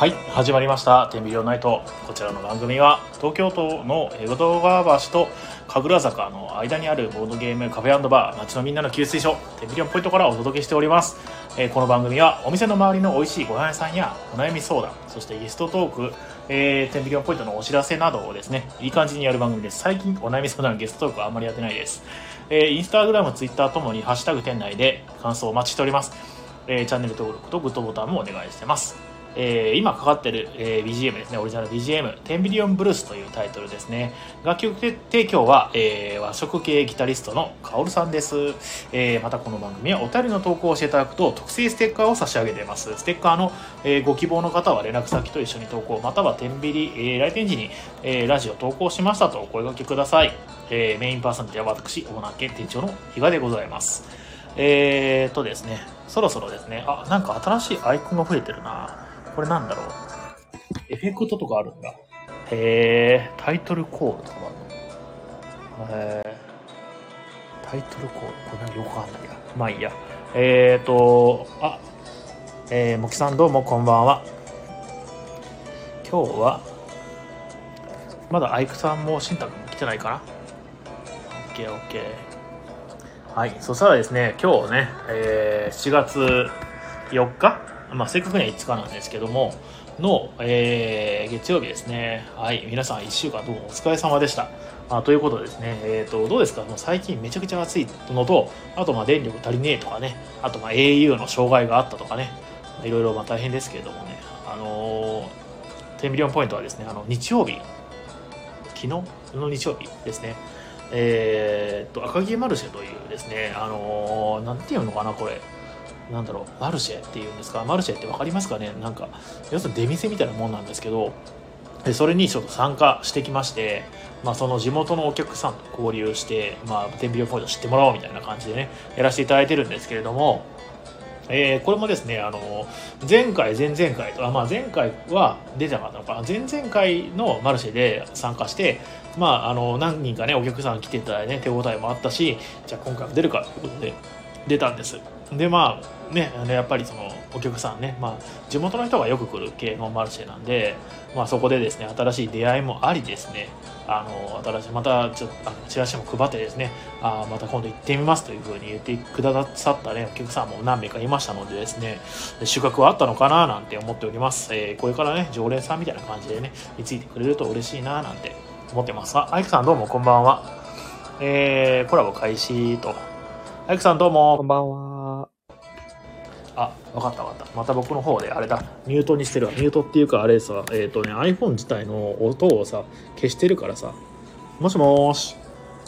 はい始まりました「天秤ナイト」こちらの番組は東京都の江戸川橋と神楽坂の間にあるボードゲームカフェバー街のみんなの給水所天秤ポイントからお届けしております、えーこの番組はお店の周りの美味しいご飯屋さんやお悩み相談そしてゲストトーク、えー、天秤ポイントのお知らせなどをですねいい感じにやる番組です。最近お悩み相談のゲストトークはあんまりやってないです。えーインスタグラム、ツイッターともにハッシュタグ店内で感想をお待ちしております。えーチャンネル登録とグッドボタンもお願いしてます。えー今かかってる、えー BGM ですね、オリジナル BGM、テンビリオンブルースというタイトルですね。楽曲提供は、えー和食系ギタリストのカオルさんです。えーまたこの番組はお便りの投稿をしていただくと特製ステッカーを差し上げています。ステッカーの、えーご希望の方は連絡先と一緒に投稿、または天ビリ、えー来店時に、えーラジオ投稿しましたとお声掛けください。えーメインパーソナリティは私、オーナー兼店長の比嘉でございます。えーとですね、そろそろですね、あ、なんか新しいアイコンが増えてるな。これなんだろう？エフェクトとかあるんだ。へー、タイトルコールとかもあるの？へー、タイトルコール、これなんかよくわかんないや。まあいいや。えーと、あ、えー、もきさんどうもこんばんは。今日は、まだアイクさんもシンタ君も来てないかな ?OKOK。はい、そしたらですね、今日ね、えー7月4日、まあ、正確には5日なんですけども、の、えー月曜日ですね。はい、皆さん1週間どうもお疲れ様でした。あということでですね、えー、とどうですか？もう最近めちゃくちゃ暑いのと、あとまあ電力足りねえとかね、あとまあ au の障害があったとかね、いろいろまあ大変ですけれどもね、あのー、10ミリオンポイントはですね、あの日曜日、昨日？の日曜日ですね、えーっと、赤城マルシェというですね、あのーなんていうのかな、これ。なんだろう、マルシェっていうんですか、マルシェってわかりますかね？なんか、要するに出店みたいなもんなんですけど、でそれにちょっと参加してきまして、まあ、その地元のお客さんと交流して、まあ、天秤ポイント知ってもらおうみたいな感じでね、やらせていただいてるんですけれども、えーこれもですね、あの、前回、前々回と、あまあ、前回は出てなかったのかな、前々回のマルシェで参加して、まあ、あの、何人かね、お客さん来ていただいてね、手応えもあったし、じゃあ今回も出るかということで、出たんです。で、まあ、ね、あのやっぱりその、お客さんね、まあ、地元の人がよく来る系のマルシェなんで、まあ、そこでですね、新しい出会いもありですね、あの、新しい、また、ちょっと、あのチラシも配ってですね、あまた今度行ってみますというふうに言ってくださったね、お客さんも何名かいましたのでですね、収穫はあったのかななんて思っております。えーこれからね、常連さんみたいな感じでね、についてくれると嬉しいななんて思ってます。あ、アイクさんどうもこんばんは。えー、コラボ開始と。アイクさんどうもこんばんは。あ、わかったわかった。また僕の方であれだ、ミュートにしてるわ。ミュートっていうかあれさ、えっ、とね、iPhone 自体の音をさ、消してるからさ。もしもーし。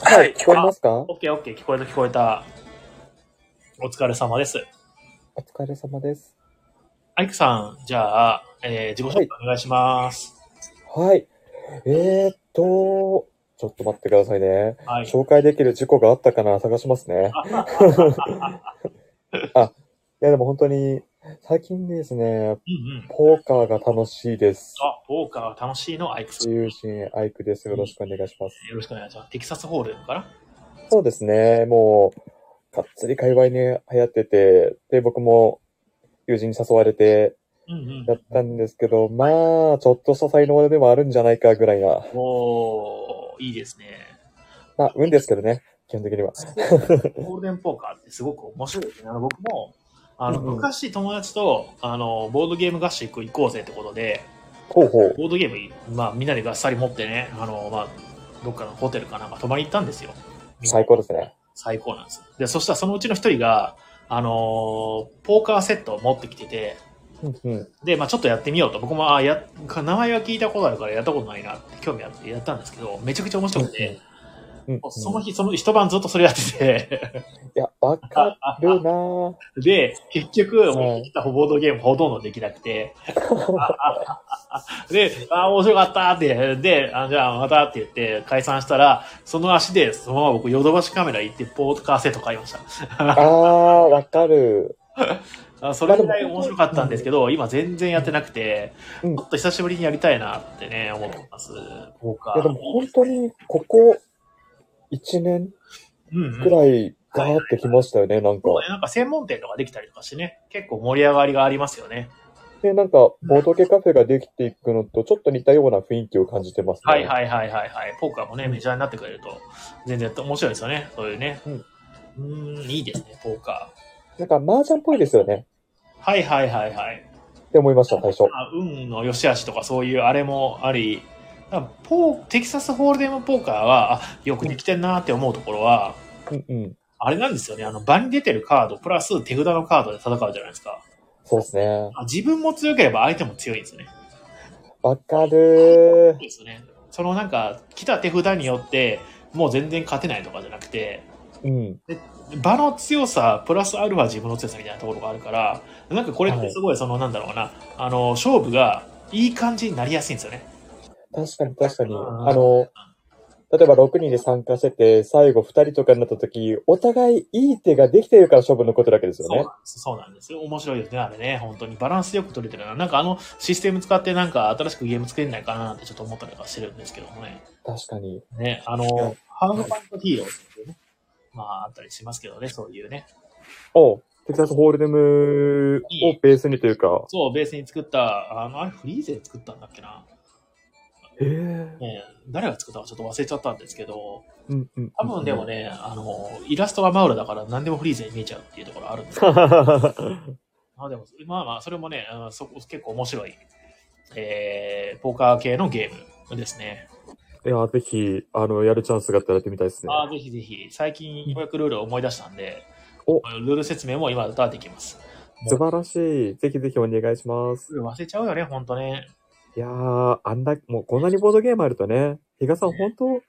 はい、聞こえますか？オッケーオッケー、聞こえた聞こえた。お疲れ様です。お疲れ様です。アイクさん、じゃあ、えー自己紹介お願いします。はい。えーっと、ちょっと待ってくださいね。はい。紹介できる事故があったかな？探しますね。あ、いやでも本当に、最近ですね、うんうん。ポーカーが楽しいです。あ、ポーカー楽しいのアイクさん。よ友人、アイクです。よろしくお願いします。ろしくお願いします。テキサスホールかなそうですね、もう、がっつり界隈に流行ってて、で、僕も友人に誘われてうんうんやったんですけど、まあ、ちょっとした才能でもあるんじゃないかぐらいな。おー、いいですね。まあ、運ですけどね、基本的には。ゴールデンポーカーってすごく面白いですね。あの僕も、あの、うんうん昔友達と、あの、ボードゲーム合宿行こうぜってことで、ほうほう。ボードゲーム、まあみんなでがっさり持ってね、あの、まあ、どっかのホテルかなんか泊まりに行ったんですよ。最高ですね。最高なんです。で、そしたらそのうちの一人が、あのーポーカーセットを持ってきてて、うんうん。で、まあちょっとやってみようと。僕も、あや、名前は聞いたことあるからやったことないなって興味あってやったんですけど、めちゃくちゃ面白くて、うんもうその日、その一晩ずっとそれやってて、いや、わかるなぁ。で、結局、はい持ってきたボードゲームほとんどできなくて、で、あー、面白かったって、で、あじゃあまたって言って解散したら、その足で、そのまま僕、ヨドバシカメラ行って、ポーカーセット買いました。あー、わかる。あそれぐらい面白かったんですけど、今全然やってなくて、うんちょっと久しぶりにやりたいなってね、思ってます。ポーカいや、でー。も本当に、ここ1年くらいガーってきましたよね、なんか。そうねなんか専門店とかできたりとかしてね、結構盛り上がりがありますよね。で、なんか、ボードゲカフェができていくのと、ちょっと似たような雰囲気を感じてますね。はいはいはいはいはい。ポーカーもね、メジャーになってくれると、全然面白いですよね。そういうね。うん。いいですね、ポーカなんか、麻雀っぽいですよね。ー。はいはいはいはい。って思いました、最初。あ運の良し悪しとかそういうあれもあり、だポーテキサスホールデムポーカーは、あ、よくできてんなって思うところは、うんうん。あれなんですよね。あの、場に出てるカード、プラス手札のカードで戦うじゃないですか。そうですね。あ自分も強ければ相手も強いんですよね。わかるそうですよね。そのなんか、来た手札によって、もう全然勝てないとかじゃなくて、ー。うん。場の強さ、プラスアルファ自分の強さみたいなところがあるから、なんかこれってすごい、その、なんだろうな、あの、勝負がいい感じになりやすいんですよね。確かに確かに。うんあの、例えば6人で参加してて、最後2人とかになった時、お互いいい手ができてるから勝負のことだけですよねそうなん。です。よ。面白いですね、あれね。本当にバランスよく取れてるな。なんかあのシステム使ってなんか新しくゲーム作れないかなってちょっと思ったりとかしてるんですけどもね。確かに。ね、あの、ハーフパントヒーローっていうね。まああったりしますけどね、そういうね。おテキサスホールデムをベースにというか、そう、ベースに作った、あの、あれフリーゼで作ったんだっけな。へえ。ね、誰が作ったかちょっと忘れちゃったんですけど、うんうん。多分でもね、あの、イラストがマウラだから何でもフリーゼに見えちゃうっていうところあるんですけど あでも、まあまあ、それもね、あのそこ結構面白い、えー、ポーカー系のゲームですね。いや、ぜひ、あの、やるチャンスがあったらやってみたいですね。あーぜひぜひ、最近ようやくルールを思い出したんで、おルール説明も今だったらできます。素晴らしい。ぜひぜひお願いします。忘れちゃうよね、ほんとね。いやー、あんだ、もうこんなにボードゲームあるとね、比嘉さん本当、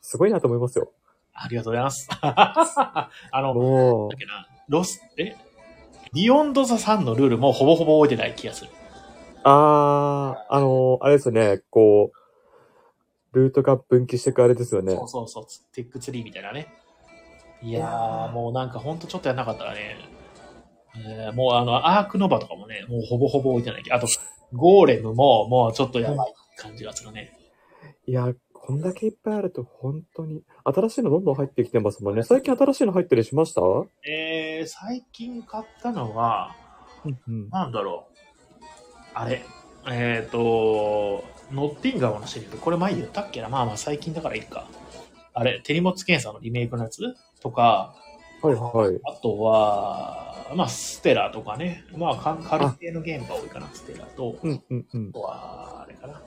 すごいなと思いますよ。ありがとうございます。あの、もだっけな、ロス、え？ビヨンドザサンのルールもほぼほぼ覚えてない気がする。う、あー、あのー、あれですよね、こう、ルートが分岐していくあれですよねそ。うそうそう、テックツリーみたいなね。いやー、もうなんかほんとちょっとやんなかったらね、えーもうあの、アークノバとかもね、もうほぼほぼ置いてないけど、あと、ゴーレムももうちょっとやばい感じがするね。いや、こんだけいっぱいあると本当に、新しいのどんどん入ってきてますもんね。最近新しいの入ったりしました？うえー、最近買ったのは、んうん。なんだろう。あれ。えっ、ー、と、ノッティンガムのシリーズ。これ前言ったっけな？まあまあ最近だからいいか。あれ、手荷物検査のリメイクのやつ？とか、はいはい。あとは、まあ、ステラとかね。まあ、カル系のゲームが多いかな、ステラと。うんうんうんあ。とは、あれかな。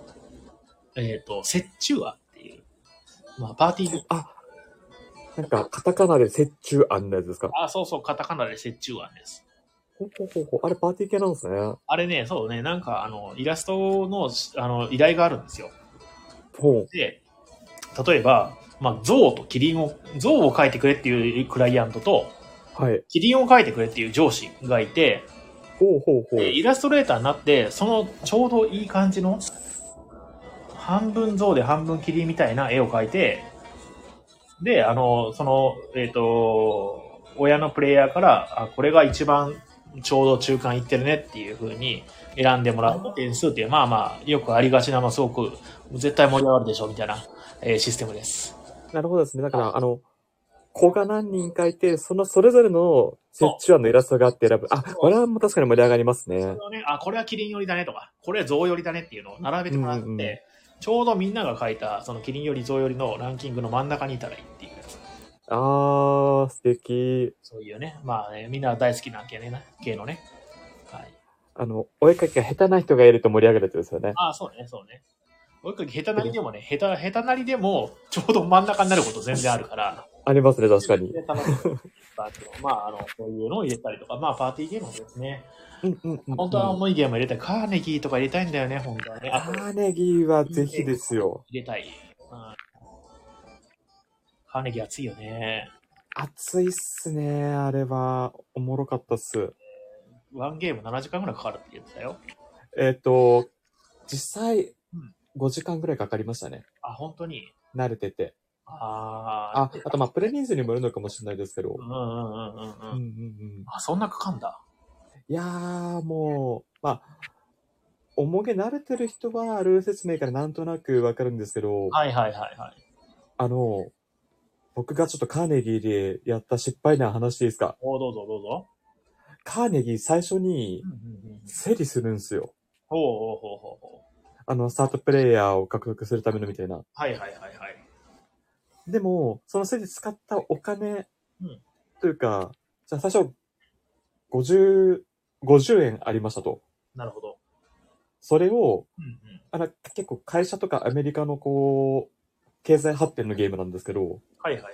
えっ、と、折衷案っていう。まあ、パーティーゲーム。あ、なんか、カタカナで折衷案のやつですか？あ、そうそう、カタカナで折衷案です。ほうほうほうほう。あれパーティー系なんですね。あれね、そうね、なんか、あの、イラストの、あの、依頼があるんですよ。ほう。で、例えば、まあ、象とキリンを、象を描いてくれっていうクライアントと、はい。キリンを描いてくれっていう上司がいて、ほうほうほう。でイラストレーターになって、そのちょうどいい感じの、半分象で半分キリンみたいな絵を描いて、で、あの、その、えっ、と、親のプレイヤーから、あ、これが一番ちょうど中間いってるねっていう風に選んでもらう点数っていう、まあまあ、よくありがちな、まあすごく、絶対盛り上がるでしょみたいな、えーシステムです。なるほどですね。だから、あの、子が何人かいて、そのそれぞれの折衷案のイラストがあって選ぶ。あ、これはもう確かに盛り上がりますねね、あ、これはキリン寄りだねとか、これは象寄りだねっていうのを並べてもらって、うんうんうんちょうどみんなが書いた、そのキリンより象寄りのランキングの真ん中にいたらいいっていうやつ。あー、素敵。そういうね、まあね、みんな大好きな系ね、系のね。はい。あの、お絵かきが下手な人がいると盛り上がるやつですよね。ああ、そうね、そうね。追いかけ下手なりでもね、下手、下手なりでも、ちょうど真ん中になること全然あるから。ありますね、確かに。まあ、あの、こういうのを入れたりとか、まあ、パーティーゲームですね。うんうんうん。本当は重いゲーム入れたい。カーネギーとか入れたいんだよね、本当はね。カーネギーはぜひですよ。入れたい。うんカーネギー熱いよね。熱いっすね、あれは。おもろかったっす。ワンゲーム7時間ぐらいかかるって言ってたよ。えっ、と、実際うん、5時間ぐらいかかりましたね。あ、本当に？慣れてて。ああ。あ、あとまあ、プレニーズにもよるのかもしれないですけど。うんうんうんうんうん。うん。あ、そんなかかんだ。いやー、もう、まあ、重げ慣れてる人は、ルール説明からなんとなくわかるんですけど、はいはいはいはい。あの、僕がちょっとカーネギーでやった失敗な話でいいですか？おどうぞどうぞ。カーネギー最初にうんうんうん競りするんすよ。ほうほうほうほうほう。あの、スタートプレイヤーを獲得するためのみたいな。はいはいはいはい。でも、その競り使ったお金うんというか、じゃあ最初、50、50円ありましたと。なるほど。それを、うんうん。あの、結構会社とかアメリカのこう、経済発展のゲームなんですけど、はいはいはいはい。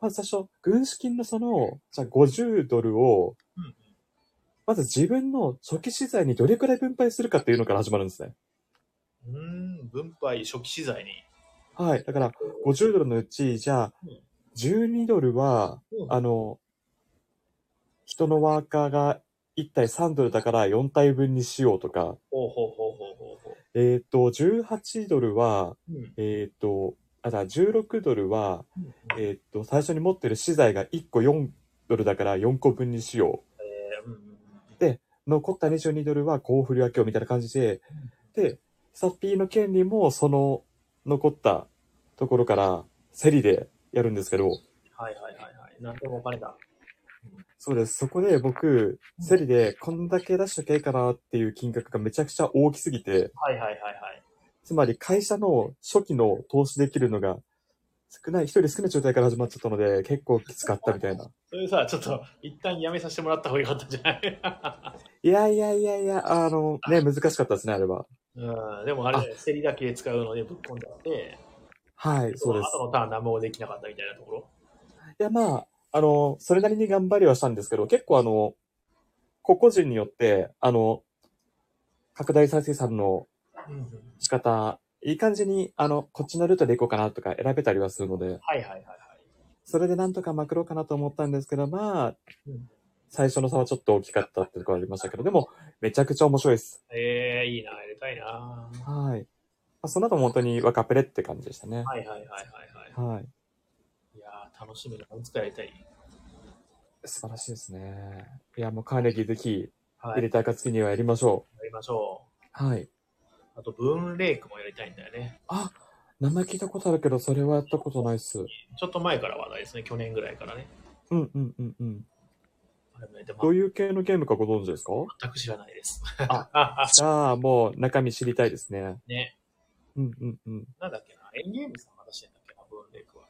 まず最初、軍資金のその、じゃあ50ドルを、うんうん。まず自分の初期資材にどれくらい分配するかっていうのから始まるんですね。うーん、分配、初期資材に。はい。だから、50ドルのうち、じゃあうん、12ドルは、あの、人のワーカーが1体3ドルだから4体分にしようとか、ほうほうほうほうほうほえっ、と、18ドルは、う。うん。えっ、と、あ、じゃあ16ドルは、うんえっ、と、最初に持ってる資材が1個4ドルだから4個分にしよえーうんうんうんう。残った22ドルはこう振り分けようみたいな感じで、で、サッピーの権利もその残ったところから競りでやるんですけど、はいはいはいはい。なんでもお金だ。そうです。そこで僕、競りでこんだけ出しとけばいいかなっていう金額がめちゃくちゃ大きすぎて、はいはいはいはい。つまり会社の初期の投資できるのが少ない、一人少ない状態から始まっちゃったので、結構きつかったみたいな。それさ、ちょっと、一旦やめさせてもらった方がよかったんじゃないいやいやいやいや、あの、ね、難しかったですね、あれは。うん、でもあれ、競りだけ使うのでぶっ込んじゃって、はい、そうです。後のターン何もできなかったみたいなところ。いや、まあ、あの、それなりに頑張りはしたんですけど、結構あの、個々人によって、あの、拡大再生産の仕方、いい感じに、あの、こっちのルートで行こうかなとか選べたりはするので、はいはいはいはい。それでなんとかまくろうかなと思ったんですけど、まあうん、最初の差はちょっと大きかったってところありましたけど、でも、めちゃくちゃ面白いです。ええいいな、やりたいな。ははい。まあ、その後も本当に若ペレって感じでしたねい。はいはいはいはい。はい。いやー楽しみだな。いつかやりたい。素晴らしいですね。いや、もうカーネギーぜひはい。入れた暁にはやりましょやりましょう。はい。う。あと、ブーンレイクもやりたいんだよね。あ、名前聞いたことあるけど、それはやったことないっす。ちょっと前から話題ですね。去年ぐらいからね。うんうんうんうん。どういう系のゲームかご存知ですか？全く知らないです。あ じゃあ、もう中身知りたいですね。ね。うんうんうん。なんだっけな？エンゲームさん話してんだっけな、ブーンレイクは。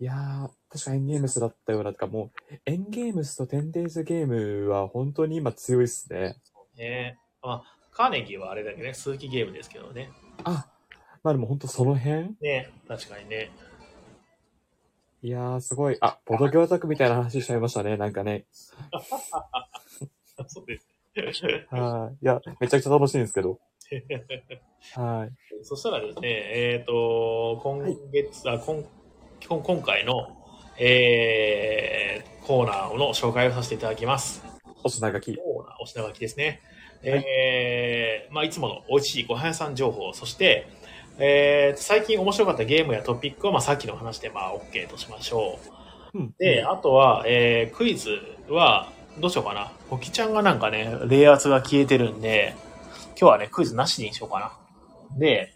いやー、確かエンゲームスだったような、とかもう、エンゲームスとテンデイズゲームは本当に今強いっすね。そうね。まあ、カーネギーはあれだけどね、数奇ゲームですけどね。あ、まあでも本当その辺？ね。確かにね。いやー、すごい。あ、ボドギョアザクみたいな話しちゃいましたね、なんかね。そうですね。はい。いや、めちゃくちゃ楽しいんですけど。はい。そしたらですね、えっ、と、今月、あ今今今回の、えーコーナーの紹介をさせていただきます。お品書き。コーナー、お品書きですね。えーまあ、いつもの美味しいご飯屋さん情報、そして、えー最近面白かったゲームやトピックは、まあ、さっきの話で、まあ、OK としましょう。うん。で、あとは、えークイズは、どうしようかな。ポキちゃんがなんかね、冷圧が消えてるんで、今日はね、クイズなしにしようかな。で、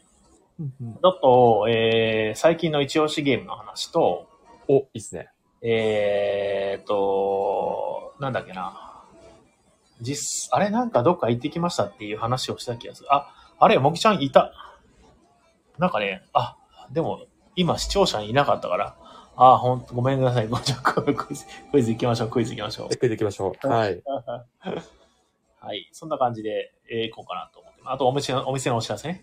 うんうんちょっと、えー最近の一押しゲームの話と、お、いいっすね。えーと、なんだっけな。実、あれなんかどっか行ってきましたっていう話をした気がする。あ、あれ、もきちゃんいた。なんかね、あ、でも、今視聴者にいなかったから、あ、ほんと、ごめんなさい。ごじゃあクイズ、クイズ行きましょう、クイズ行きましょうゆっ。くり行きましょう。はい。はい。そんな感じで、えー、行こうかなと思って。あと、お店の、お店のお知らせね。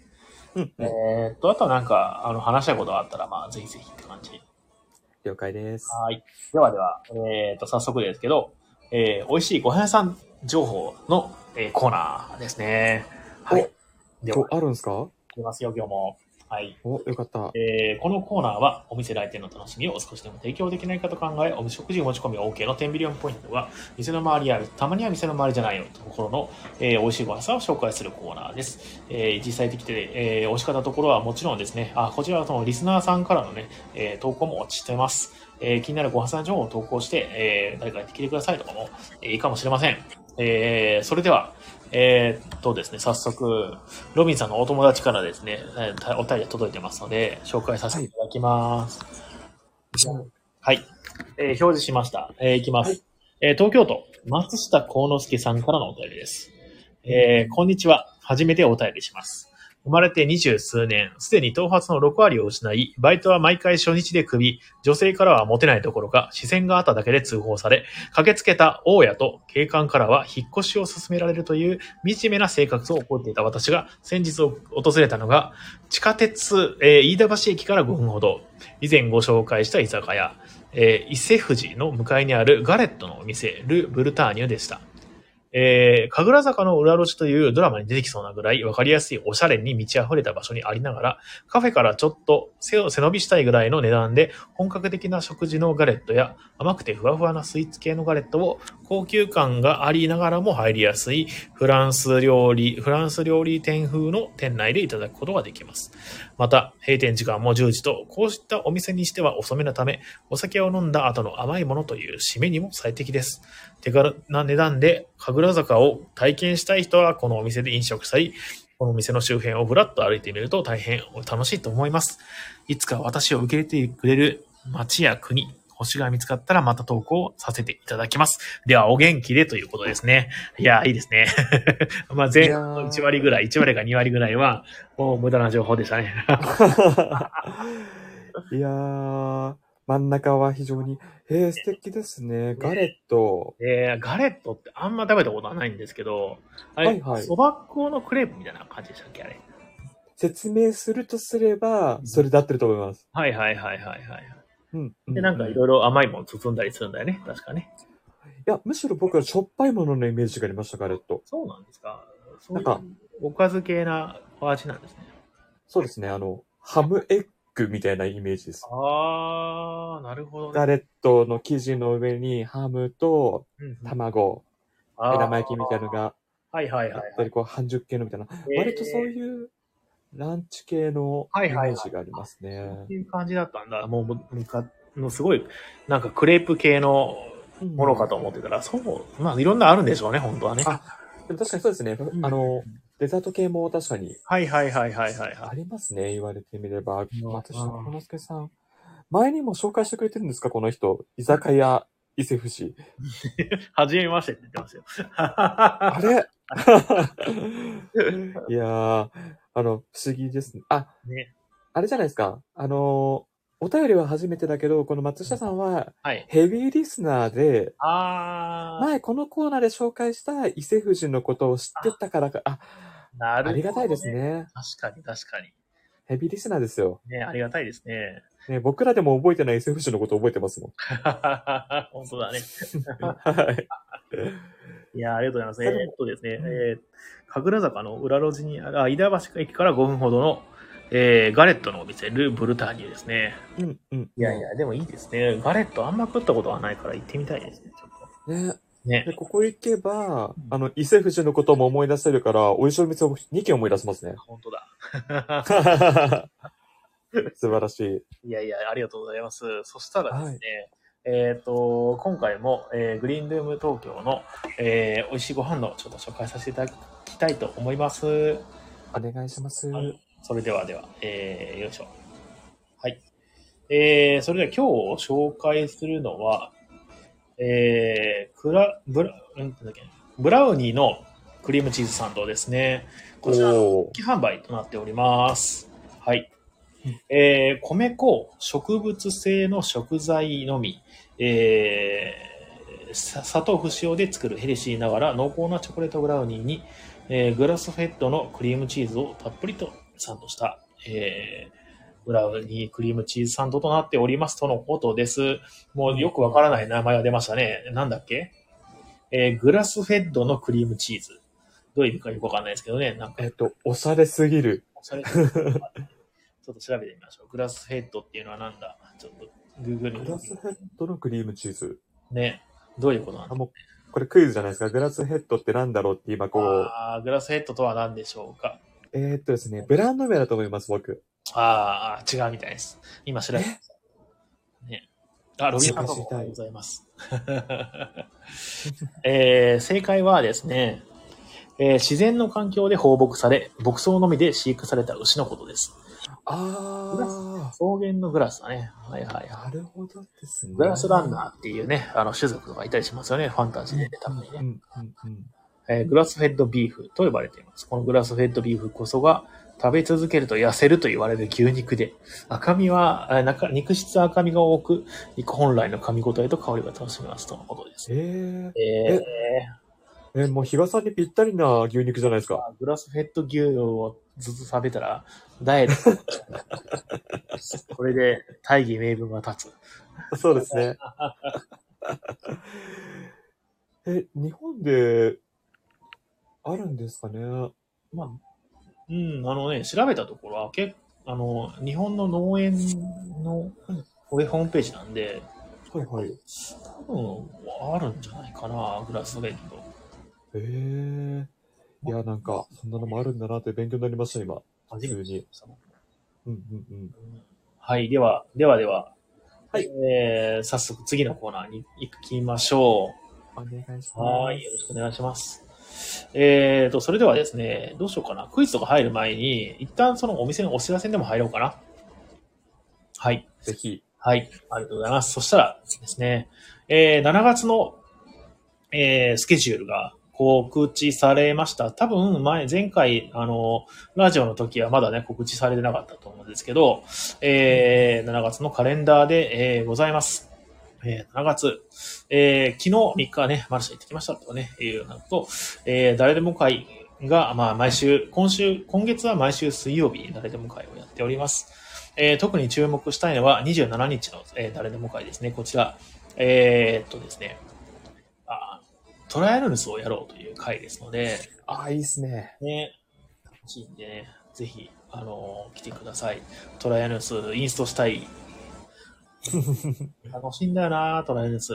うんうん。えーっと、あとはなんか、あの、話したいことがあったら、まあ、ぜひぜひって感じ。了解です。はい。ではでは、えーっと、早速ですけど、えー、美味しいご飯屋さん情報の、えーコーナーですね。はい。では、あるんすか？いきますよ、今日も。はい。お、よかった。えーこのコーナーはお店来店の楽しみを少しでも提供できないかと考え、お食事持ち込み OK の10ビリオンポイントは、店の周りやたまには店の周りじゃないよところの、えー美味しいご飯屋さんを紹介するコーナーです。えー実際的で、えー美味しかったところはもちろんですね、あ、こちらはそのリスナーさんからのね、えー投稿もお待ちしてます。えー気になるご飯屋さん情報を投稿して、えー誰かやってきてくださいとかも、えーいいかもしれません。えーそれでは、えーっとですね、早速、ロビンさんのお友達からですね、えーお便りが届いてますので、紹介させていただきます。はい。えー表示しました。えーいきます。はいえー東京都、松下幸之助さんからのお便りです。えーこんにちは。初めてお便りします。生まれて二十数年、すでに頭髪の6割を失い、バイトは毎回初日で首、女性からはモテないどころか、視線があっただけで通報され、駆けつけた大家と警官からは引っ越しを勧められるという惨めな生活を送っていた私が先日訪れたのが、地下鉄、えー飯田橋駅から5分ほど、以前ご紹介した居酒屋、えー伊勢富士の向かいにあるガレットのお店、ル・ブルターニュでした。えー、神楽坂の裏路地というドラマに出てきそうなぐらいわかりやすいおしゃれに満ち溢れた場所にありながら、カフェからちょっと背を背伸びしたいぐらいの値段で、本格的な食事のガレットや甘くてふわふわなスイーツ系のガレットを高級感がありながらも入りやすいフランス料理、フランス料理店風の店内でいただくことができます。また、閉店時間も10時と、こうしたお店にしては遅めなため、お酒を飲んだ後の甘いものという締めにも最適です。手軽な値段で神楽坂を体験したい人はこのお店で飲食したり、このお店の周辺をぶらっと歩いてみると大変楽しいと思います。いつか私を受け入れてくれる町や国、星が見つかったらまた投稿させていただきます。では、お元気でということですね。いや、いいですね。まあ、前半の1割ぐらい、1割か2割ぐらいは、もう無駄な情報でしたね。いやー、真ん中は非常に、えー、素敵ですね。ガレット。えー、ガレットってあんま食べたことはないんですけど、あれ、はいはいそば粉のクレープみたいな感じでしたっけあれ？説明するとすれば、それで合ってると思います。はいはいはいはいはい。うん。で、なんかいろいろ甘いもの包んだりするんだよね。確かね。いや、むしろ僕はしょっぱいもののイメージがありました、ガレット。そうなんですか。そうなんかおかず系なお味なんですね。そうですね、あの、ハムエッグみたいなイメージです。あー、なるほどね。ガレットの生地の上にハムとうんうん目玉焼きみたいなのが、はいはいはいはい。やっぱりこう半熟系のみたいな、えー割とそういうランチ系のイメはいはいはいージがありますねそう。いう感じだったんだ。もう、むか、のすごい、なんかクレープ系のものかと思ってたら、そう、まあいろんなあるんでしょうね、本当はね。あでも確かにそうですね。んあの、デザート系も確かにはいはいはいはいはいはありますね、言われてみれば。ん私のこのすけさん。前にも紹介してくれてるんですか、この人。居酒屋伊勢富士。い。はじめましてって言ってますよ。あれ？いやー、あの、不思議ですね。あ、ね。あれじゃないですか。あの、お便りは初めてだけど、この松下さんははい。ヘビーリスナーで、あー、前このコーナーで紹介した伊勢富士のことを知ってたからか、あ、なるほど、ありがたいです。ね。確かに確かに。ヘビーリスナーですよ。ね、ありがたいですね。ね、僕らでも覚えてない伊勢富士のこと覚えてますもん。本当だね。はい。いや、ありがとうございます。えーっとですね、うんえー、神楽坂の裏路地にある、あ飯田橋駅から5分ほどの、えー、ガレットのお店、ル・ブルターニュですね。うん、うん。いやいや、でもいいですね。ガレットあんま食ったことはないから行ってみたいですね、ちょっね。と。ねで、。ここ行けば、あの、伊勢富士のことも思い出せるから、美味しいお店を2軒思い出せますね。本当だ。素晴らしい。いやいや、ありがとうございます。そしたらですね、えっ、と、今回も、えーグリーンルーム東京の、えー美味しいご飯のちょっと紹介させていただきたいと思います。お願いします。はいそれではでは、えーよいしょ。はい。えーそれでは今日紹介するのは、えー、クラ、ブラ、うんだっけ、ブラウニーのクリームチーズサンドですね。こちらの期販売となっております。はいうん。えー、米粉、植物性の食材のみ、えー、さ砂糖不使用で作るヘルシーながら濃厚なチョコレートブラウニーに、えーグラスフェッドのクリームチーズをたっぷりとサンドした、えーブラウニークリームチーズサンドとなっておりますとのことです。もうよくわからない名前が出ましたね。なんだっけ？えーグラスフェッドのクリームチーズ。どういう意味かよくわかんないですけどね。なんかえっと、おしゃれすぎる。それちょっと調べてみましょう。グラスフェッドっていうのはなんだ？ちょっと Google にグラスヘッドのクリームチーズ。ね。どういうことなんあ、だこれクイズじゃないですか。グラスヘッドってなんだろうって今こう、あーグラスヘッドとは何でしょうか？えーっとですね、ブランド名だと思います、僕。ああ、違うみたいです。今調べて。ね。あ、ロビンさんございます。えー正解はですね、えー自然の環境で放牧され、牧草のみで飼育された牛のことです。あ草原のグラスだね。はいはい。ないるほどですね。グラスランナーっていうね、あの種族とかいたりしますよね、ファンタジーでね、たまにね。うん、うん、うん。えーグラスフェッドビーフと呼ばれています。このグラスフェッドビーフこそが、食べ続けると痩せると言われる牛肉で、赤身は、えー中肉質は赤身が多く、肉本来の噛み応えと香りが楽しめますとのことです。ええー、ー、え、もう比嘉さんにぴったりな牛肉じゃないですか。グラスフェッド牛をずっと食べたら、ダイエット。これで大義名分が立つ。そうですね。え、日本で、あるんですかね？まあ、うん、あのね、調べたところは、けあの、日本の農園のホームページなんで、はいはい。多分あるんじゃないかな、グラスフェッド。ええいや、なんか、そんなのもあるんだなって勉強になりました、今。初めてうんうんうん。はい、では、ではでは、はいえー、早速次のコーナーに行きましょう。お願いします。はい、よろしくお願いします。えーと、それではですね、どうしようかな。クイズとか入る前に、一旦そのお店のお知らせでも入ろうかな。はい。ぜひ。はい。ありがとうございます。そしたらですね、えー、7月の、えー、スケジュールが告知されました。多分、前、前回、あの、ラジオの時はまだね、告知されてなかったと思うんですけど、えー、7月のカレンダーで、えー、ございます。えー、7月、えー、昨日3日ね、マルシェ行ってきましたとかね、いうのと、えー、誰でも会が、まあ、毎週、今週、今月は毎週水曜日誰でも会をやっております。えー特に注目したいのは27日の、えー誰でも会ですね。こちら、えーっとですね、トライアルヌスをやろうという会ですので、ああ、いいっすね。ね、楽しいんでね、ぜひ、あのー来てください。トライアルヌスインストしたい。楽しいんだよなトライアルヌス。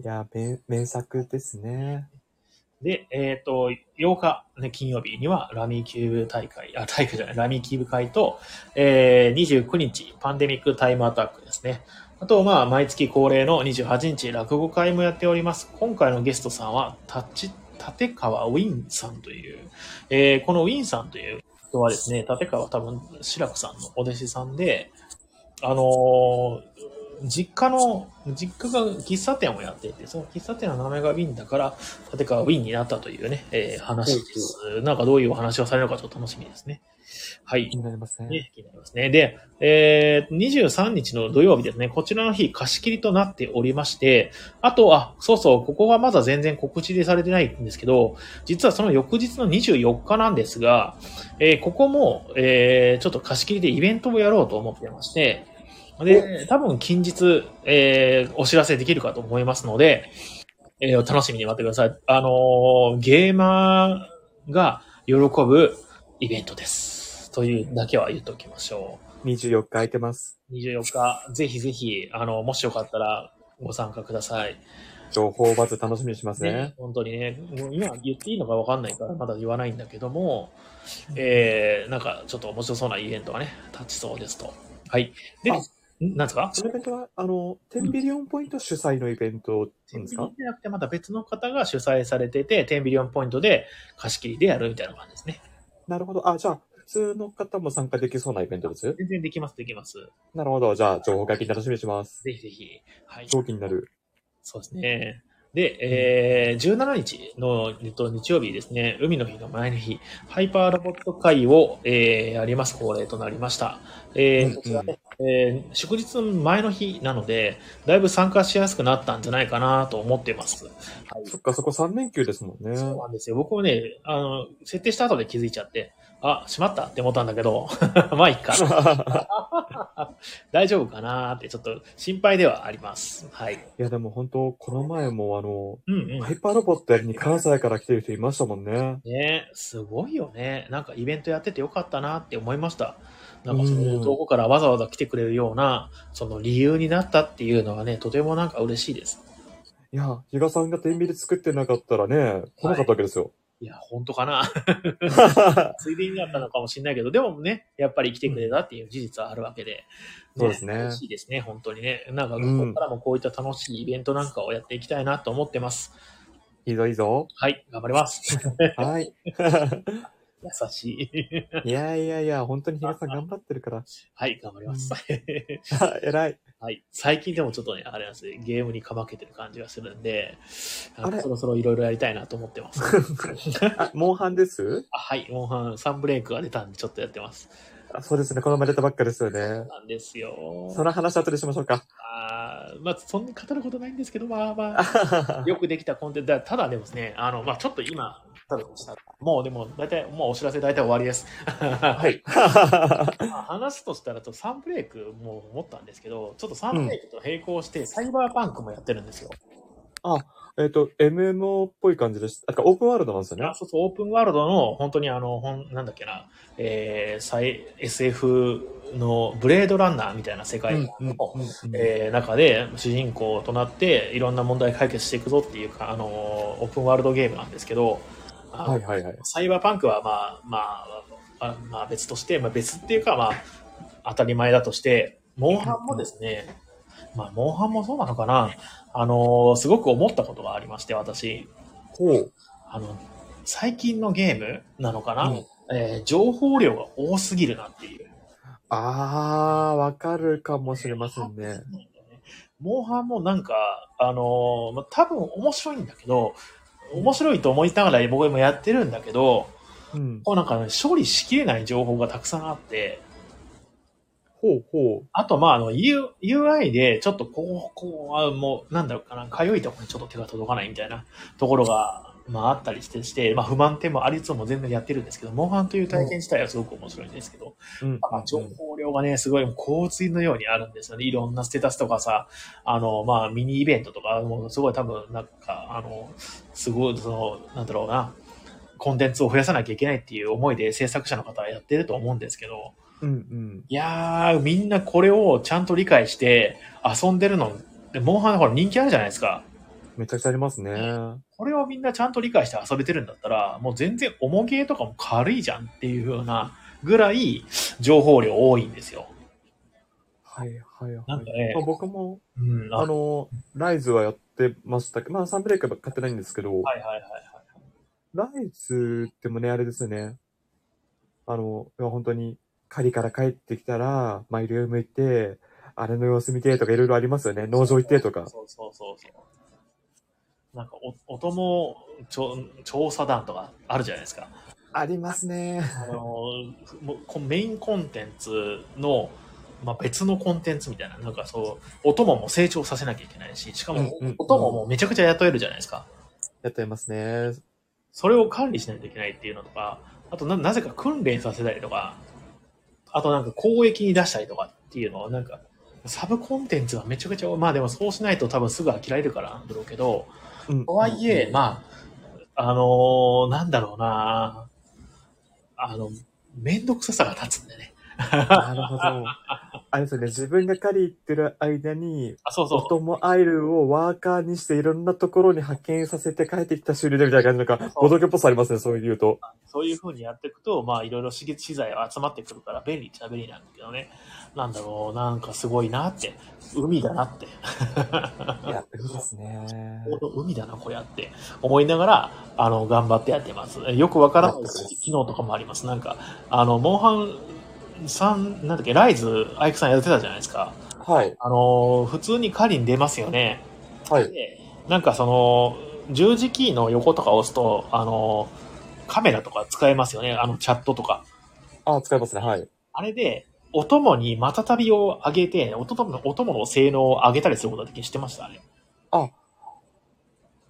いや、名名作ですね。で、えっ、と、8日、ね、金曜日にはラミーキューブ大会、あ、大会じゃない、ラミーキューブ会と、えー、29日、パンデミックタイムアタックですね。あと、まあ、毎月恒例の28日、落語会もやっております。今回のゲストさんは、タッチ、立川ウィンさんという、えー、このウィンさんという人はですね、立川多分、志らくさんのお弟子さんで、あのー実家の、実家が喫茶店をやっていて、その喫茶店の名前がウィンだから、立川ウィンになったというね、えー話です。なんかどういうお話をされるのかちょっと楽しみですね。はい気。になりますね。ね、気になりますね。で、えー、23日の土曜日ですね、こちらの日貸し切りとなっておりまして、あと、あ、そうそう、ここはまだ全然告知でされてないんですけど、実はその翌日の24日なんですが、えーここも、えーちょっと貸し切りでイベントをやろうと思ってまして、で、多分近日、えーお知らせできるかと思いますので、えーお楽しみに待ってください。あのーゲーマーが喜ぶイベントです。というだけは言っておきましょ24日空いてます。う。24日、ぜひぜひ、あの、もしよかったらご参加ください。情報バズ楽しみにしますねね。、本当にね、もう今言っていいのかわかんないからまだ言わないんだけども、えー、なんかちょっと面白そうなイベントがね、立ちそうですと。はい。で、なんですか？このイベントは、あの、10ビリオンポイント主催のイベントなんですか？テンビリオンじゃなくてまた別の方が主催されてて、10ビリオンポイントで貸し切りでやるみたいな感じですね。なるほど。あ、じゃあ、普通の方も参加できそうなイベントです全然できます、できます。なるほど。じゃあ、情報解禁楽しみにします。ぜひぜひ。はい。超気になる。そうですね。で、えー、17日の、えっと、日曜日ですね、海の日の前の日、ハイパーロボット会を、えー、やります恒例となりました。えこちらね、えー、祝日の前の日なので、だいぶ参加しやすくなったんじゃないかなと思ってます。はい。そっか、そこ3連休ですもんね。そうなんですよ。僕もね、あの、設定した後で気づいちゃって、あ、しまったって思ったんだけど、まあいいか。大丈夫かなってちょっと心配ではあります。はい。いや、でも本当、この前もあの、うんうんハ。イパーロボットやりに関西から来てる人いましたもんね。ねすごいよね。なんかイベントやっててよかったなって思いました。なんかそうんの遠くからわざわざ来てくれるような、その理由になったっていうのはね、とてもなんか嬉しいです。いや、比嘉さんが天秤で作ってなかったらね、来なかったわけですよ。いや、本当かな。ついでになったのかもしれないけど、でもね、やっぱり来てくれたっていう事実はあるわけで。そうですね嬉しいですね、本当にね。なんか、こうんこからもこういった楽しいイベントなんかをやっていきたいなと思ってます。いいぞいいぞ。はい、頑張ります。はい。優しい。いやいやいや、本当にヒゲさん頑張ってるから。はい、頑張ります。あ偉い。はい。最近でもちょっとね、あれなんですね、ゲームにかまけてる感じがするんで、あれ？そろそろいろいろやりたいなと思ってます。あ、モンハンです？あはい、モンハン3ブレイクが出たんでちょっとやってます。あそうですね、この前出たばっかですよね。なんですよ。その話後でしましょうか。あーまあ、そんなに語ることないんですけど、まあまあよくできたコンテンツだ。ただでもですね、あの、まあちょっと今、もうでも、大体、もうお知らせ大体終わりです。はい。まあ話すとしたら、サンブレイクも思ったんですけど、ちょっとサンブレイクと並行して、サイバーパンクもやってるんですよ。えっと、MMO っぽい感じです。あ、オープンワールドなんですよねあ。そうそう、オープンワールドの、本当にあの、ほんなんだっけな、えー、再 SF のブレードランナーみたいな世界観の、えー中で主人公となっていろんな問題解決していくぞっていうか、あのーオープンワールドゲームなんですけど、はいはいはい。サイバーパンクはまあまあ、あまあ別として、まあ別っていうかまあ当たり前だとして、モンハンもですね、まあモンハンもそうなのかな、あのーすごく思ったことがありまして、私、ほう。あの、最近のゲームなのかな、うんえー情報量が多すぎるなっていう。あー、わかるかもしれませんね。モンハンもなんか、あのーまあ、多分面白いんだけど、面白いと思いながら僕もやってるんだけど、うん。こうなんか、ね、処理しきれない情報がたくさんあって、ほうほあと、まあ、あの、U、UI で、ちょっとこう、こう、あもう、なんだろうかな、かゆいところにちょっと手が届かないみたいなところが、まあ、あったりして、して、まあ、不満点もありつつも全然やってるんですけど、モンハンという体験自体はすごく面白いんですけど、う。うん。まあ、情報量がね、すごい、洪水のようにあるんですよね。いろんなステータスとかさ、あの、まあ、ミニイベントとか、もうすごい多分、なんか、あの、すごい、その、なんだろうな、コンテンツを増やさなきゃいけないっていう思いで制作者の方はやってると思うんですけど、うんうん。いやー、みんなこれをちゃんと理解して遊んでるの、でモンハンほら人気あるじゃないですか。めちゃくちゃありますね。これをみんなちゃんと理解して遊べてるんだったら、もう全然重ゲーとかも軽いじゃんっていう風なぐらい情報量多いんですよ。はいはいはい。なんかねまあ、僕も、うん。ああの、ライズはやってましたけど、まあサンブレイクは買ってないんですけど、はいはいはいはい。ライズってもね、あれですよね。あの、本当に、狩りから帰ってきたら、マイルーム行って、あれの様子見てとかいろいろありますよね。農場行ってとか。そうそうそうそう。なんかお、お供調調査団とかあるじゃないですか。ありますね。あのもうこメインコンテンツの、まあ、別のコンテンツみたいな、なんかそう、お供も成長させなきゃいけないし、しかもお供もめちゃくちゃ雇えるじゃないですか。やってますね。それを管理しないといけないっていうのとか、あとななぜか訓練させたりとか、あとなんか攻撃に出したりとかっていうのをなんか、サブコンテンツがめちゃくちゃ、まあでもそうしないと多分すぐ飽きられるからなんだろうけど、うん。とはいえ、まあ、あのーなんだろうなあの、めんどくささが立つんでね。なるほど。あれですよね、自分が狩り行ってる間に、あ、そうそうオ。トモアイルをワーカーにしていろんなところに派遣させて帰ってきた終了でみたいな感じなんか、ボドゲっぽさありますね、そういうと。そういう風にやっていくと、まあ、いろいろ資材が集まってくるから、便利っちゃ便利なんだけどね。なんだろう、なんかすごいなって。海だなって。いや、いいですね。海だな、これやって。思いながら、あの、頑張ってやってます。よくわからない機能とかもあります。なんか、あの、モンハンさん、なんだっけ、ライズ、アイクさんやってたじゃないですか。はい。あの、普通に狩りに出ますよね。はい。でなんかその、十字キーの横とか押すと、あの、カメラとか使えますよね。あの、チャットとか。あ、使いますね、はい。あれで、お供にまたたびを上げて、お供の、お供の性能を上げたりすることができる知ってました？ね。あ、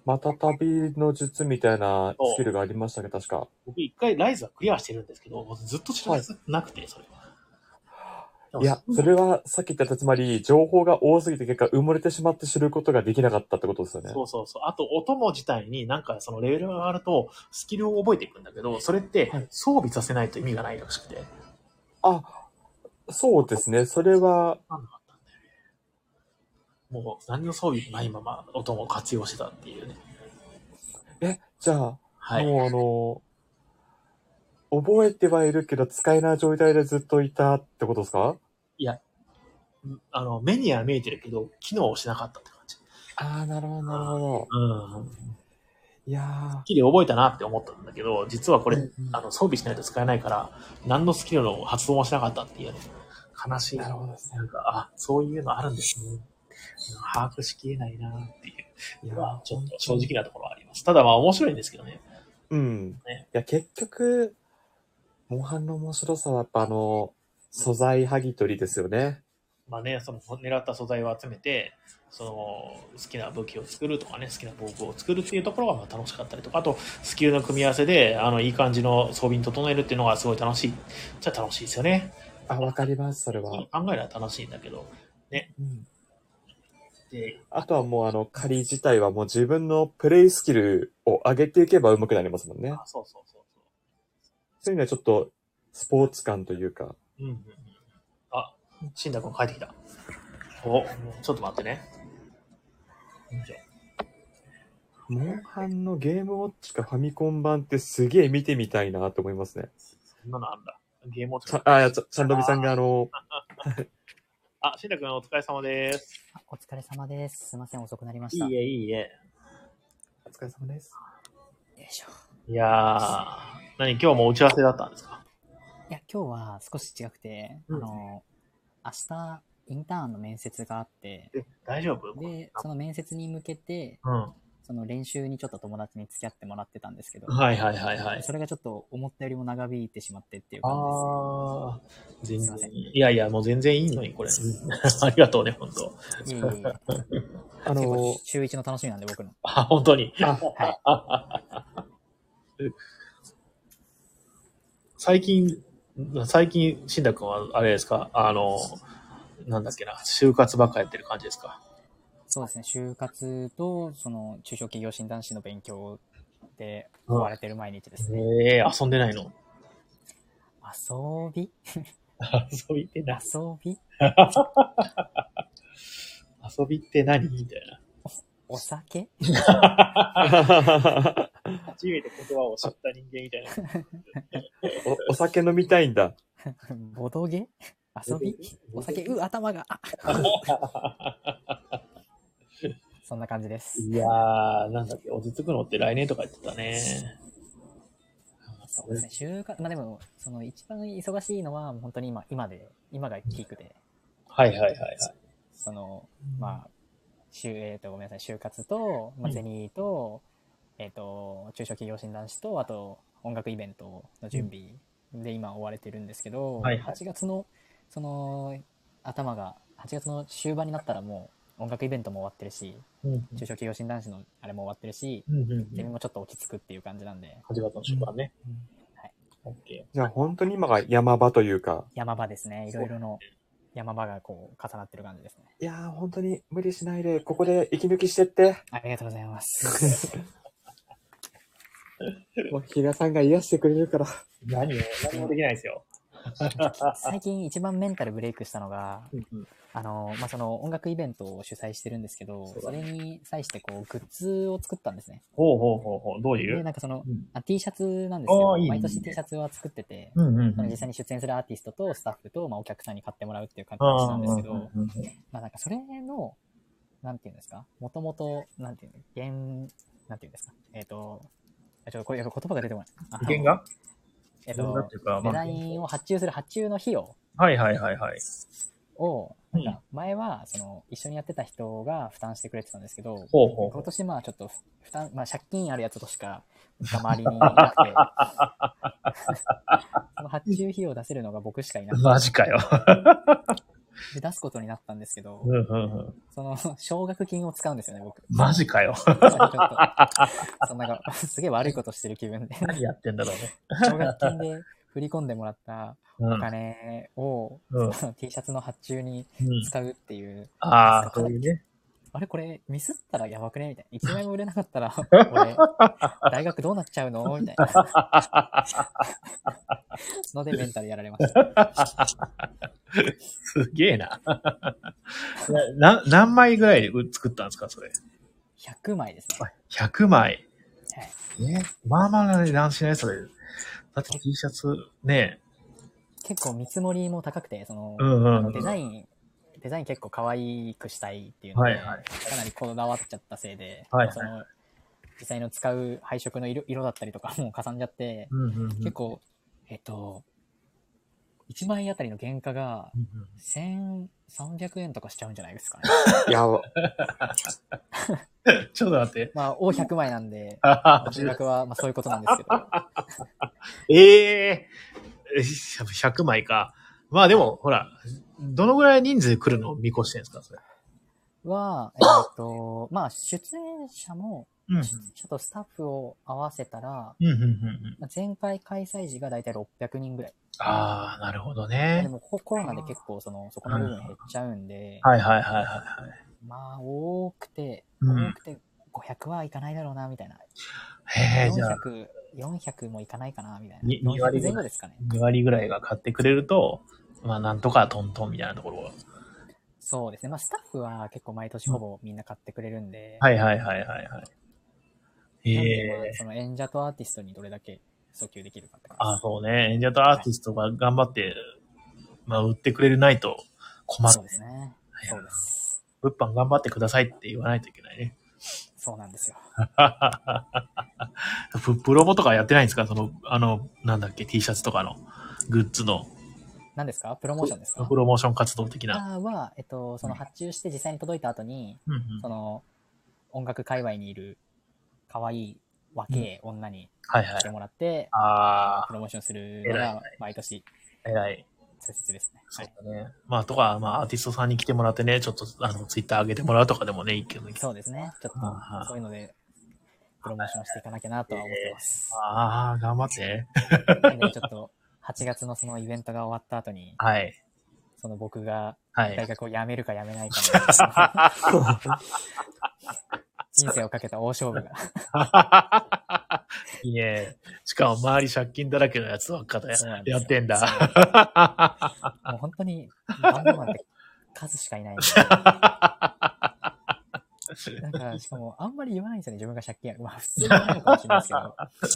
また旅の術みたいなスキルがありましたね、確か。僕一回ライズはクリアしてるんですけど、ずっと知らなくて、それは。いや、それはさっき言ったつまり、情報が多すぎて結果埋もれてしまって知ることができなかったってことですよね。そうそうそう。あと、お供自体になんかそのレベルが上がると、スキルを覚えていくんだけど、それってはい装備させないと意味がないらしくて。あ、そうですね。それは、なんなかったんだよね。もう何の装備もないままお供を活用してたっていうね。え、じゃあ、はい。もうあの、覚えてはいるけど使えない状態でずっといたってことですか？いや、あの、目には見えてるけど、機能をしなかったって感じ。ああ、なるほど、なるほど。うん。いやスキル覚えたなって思ったんだけど、実はこれ、うんうんあの装備しないと使えないから、何のスキルの発動もしなかったっていうね。悲しい。なるほどですねなんか、あ、そういうのあるんですね。把握しきれないなっていう。ー、いやまあ、ちょっと正直なところはあります。ただまあ面白いんですけどね。うん。ねいや、結局、モンハンの面白さはやっぱあの、素材剥ぎ取りですよね。まあね、その狙った素材を集めて、その好きな武器を作るとかね、好きな防具を作るっていうところがまあ楽しかったりとか、あとスキルの組み合わせで、あの、いい感じの装備に整えるっていうのがすごい楽しい。じゃ楽しいですよね。あ、わかります、それは。考えれば楽しいんだけど。うんで、あとはもうあの、仮自体はもう自分のプレイスキルを上げていけば上手くなりますもんね。あそうそうそうそういうのはちょっと、スポーツ感というか。そう。うんうんうん。あ、死んだ君帰ってきた。お、ちょっと待ってね。モンハンのゲームウォッチかファミコン版ってすげえ見てみたいなと思いますね。そんなのあんだ。ゲームをちゃあ、いやちゃちゃんどびさんがあの、あ、しんだ君お疲れ様です。あお疲れ様です。すいません、遅くなりました。よいいえ、いいえ。お疲れ様です。いしょ。いやー、何今日も打ち合わせだったんですか？いや、今日は少し違くて、うんあの、明日、インターンの面接があって、え、大丈夫？で、その面接に向けて、うん。その練習にちょっと友達に付き合ってもらってたんですけど、はいはいはいはい。それがちょっと思ったよりも長引いてしまってっていう感あー、全然すいません。いやいや、もう全然いいのに、これ。ありがとうね、本当。いえいあの、週一の楽しみなんで、僕の。あ、本当に？あ、はい。最近、最近、しんだくんは、あれですか？あの、なんだっけな、就活ばっかやってる感じですか？そうですね、就活と、その、中小企業診断士の勉強で追われてる毎日ですね。ええ遊んでないの？遊び？遊びってな、遊び？遊びって何？みたいな。お酒？初めて言葉を知った人間みたいな。おお酒飲みたいんだ。ボドゲ？遊び？お酒、う、頭が、あ そんな感じです。いやー、なんだっけ、落ち着くのって来年とか言ってたね。そうですね、就活、まあでも、その一番忙しいのは、本当に今、今で、今がピークで、はいはいはいはい。その、まあ、就、えっ、と、ごめんなさい、就活と、まあ、ゼニーと、えっ、と、中小企業診断士と、あと、音楽イベントの準備で今追われてるんですけど、はいはい8月の、その、頭が、8月の終盤になったらもう、音楽イベントも終わってるし、うん。中小企業診断士のあれも終わってるし、うんうんゼミもちょっと落ち着くっていう感じなんで、8月の終盤ね。はい。オッケじゃあ本当に今が山場というか。山場ですね。いろいろの山場がこう重なってる感じですね。いやー、本当に無理しないで、ここで息抜きしてって。ありがとうございます。もう、比嘉さんが癒してくれるから。ー。何も、何もできないですよ。最近一番メンタルブレイクしたのが、うんうんあの、まあ、その音楽イベントを主催してるんですけど、それに際してこう、グッズを作ったんですね。ほうほうほうほう。どういで、うなんかその、うん。あ T シャツなんですけど、毎年 T シャツは作ってて、うんうんその実際に出演するアーティストとスタッフと、まあ、お客さんに買ってもらうっていう形あなんですけど、うんうんうんまあなんかそれの、なんていうんですか、もともと、なんていうの、原、なんていうんですか、えっ、と、あちょっとこれ言葉が出てこない。意見がえっ、原画っとデまあザインを発注する発注の費用はいはいはいはい。を、うんなんか前は、その、一緒にやってた人が負担してくれてたんですけど、ほうほうほ今年まあちょっとふ負担、まあ借金あるやつとしか、周りにいなくて、その発注費用を出せるのが僕しかいなう。くマジかよ。出すことになったんですけど、うんうんうん。その、奨学金を使うんですよね、僕。マジかよ。ちょっと、そんなんか、すげえ悪いことしてる気分で、何やってんだろうね。奨学金で振り込んでもらったうんお金を、うん T シャツの発注にうん。使うっていう、ああ、そういうね。あれこれミスったらやばくね？みたいな。一枚も売れなかったら、俺、大学どうなっちゃうの？みたいな。のでメンタルやられました。すげえな。な、何枚ぐらいで作ったんですか、それ？100枚ですね。100枚。はいえまあまあな値段しないそれ。だって T シャツ、ね。結構見積もりも高くて、その、うんうんうん。あのデザイン、デザイン結構可愛くしたいっていうので、はいはい。かなりこだわっちゃったせいで、はいはい。その実際の使う配色の色色だったりとかもかさんじゃって、うんうんうん。結構、えっと、1枚あたりの原価がうんうん1300円とかしちゃうんじゃないですかね。いや、ちょっと待って。まあ、大100枚なんで、あ金額はまあそういうことなんですけど、え えー、100枚か。まあでも、ほら、どのぐらい人数来るのを見越してるんですか、それ。は、えっと、まあ、出演者も、うんうん。出演者とスタッフを合わせたら、うんうんうんうん。まあ前回開催時がだいたい600人ぐらい。ああ、なるほどでね。も、こコロナで結構、その、そこの部分減っちゃうんで、はいはいはいはいはい。まあ、多くて、うん多くて500はいかないだろうな、みたいな。へえ、じゃあ、400、400もいかないかな、みたいな。に二割400前後ですかね。2割ぐらいが買ってくれると、まあなんとかトントンみたいなところは。そうですね。まあ、スタッフは結構毎年ほぼみんな買ってくれるんで、はいはいはいはいはい。ええその演者とアーティストにどれだけ訴求できるかって感あじそうね。演者とアーティストが頑張って、まあ売ってくれないと困るそう。ですね。はいそうです。物販頑張ってくださいって言わないといけないね。そうなんですよ。ププロモとかやってないんですか？その、あの、なんだっけ、T シャツとかのグッズの何ですか？プロモーションですか？プロモーション活動的な。あーは、えっと、その発注して実際に届いた後に、うんうんその、音楽界隈にいる可愛い若い女にはいはい来て。もらって、あプロモーションするのが毎年あ、偉い。大切ですね。そはい。うだね。まあ、とか、まあ、アーティストさんに来てもらってね、ちょっと、あの、ツイッター上げてもらうとかでもね、いいけどね。そうですね。ちょっと、そういうので、プロモーションしていかなきゃなとは思ってます。ああ、頑張って。ちょっと、8月のそのイベントが終わった後に、はい。その僕がはい。大学を辞めるか辞めないかの 人生をかけた大勝負が。いいね。しかも周り借金だらけのやつばっかでやってんだ。もう本当に、バンドマンって数しかいないんで。なんか、しかも、あんまり言わないんですよね、自分が借金ある。まあ、普通に言わないのかもしれないです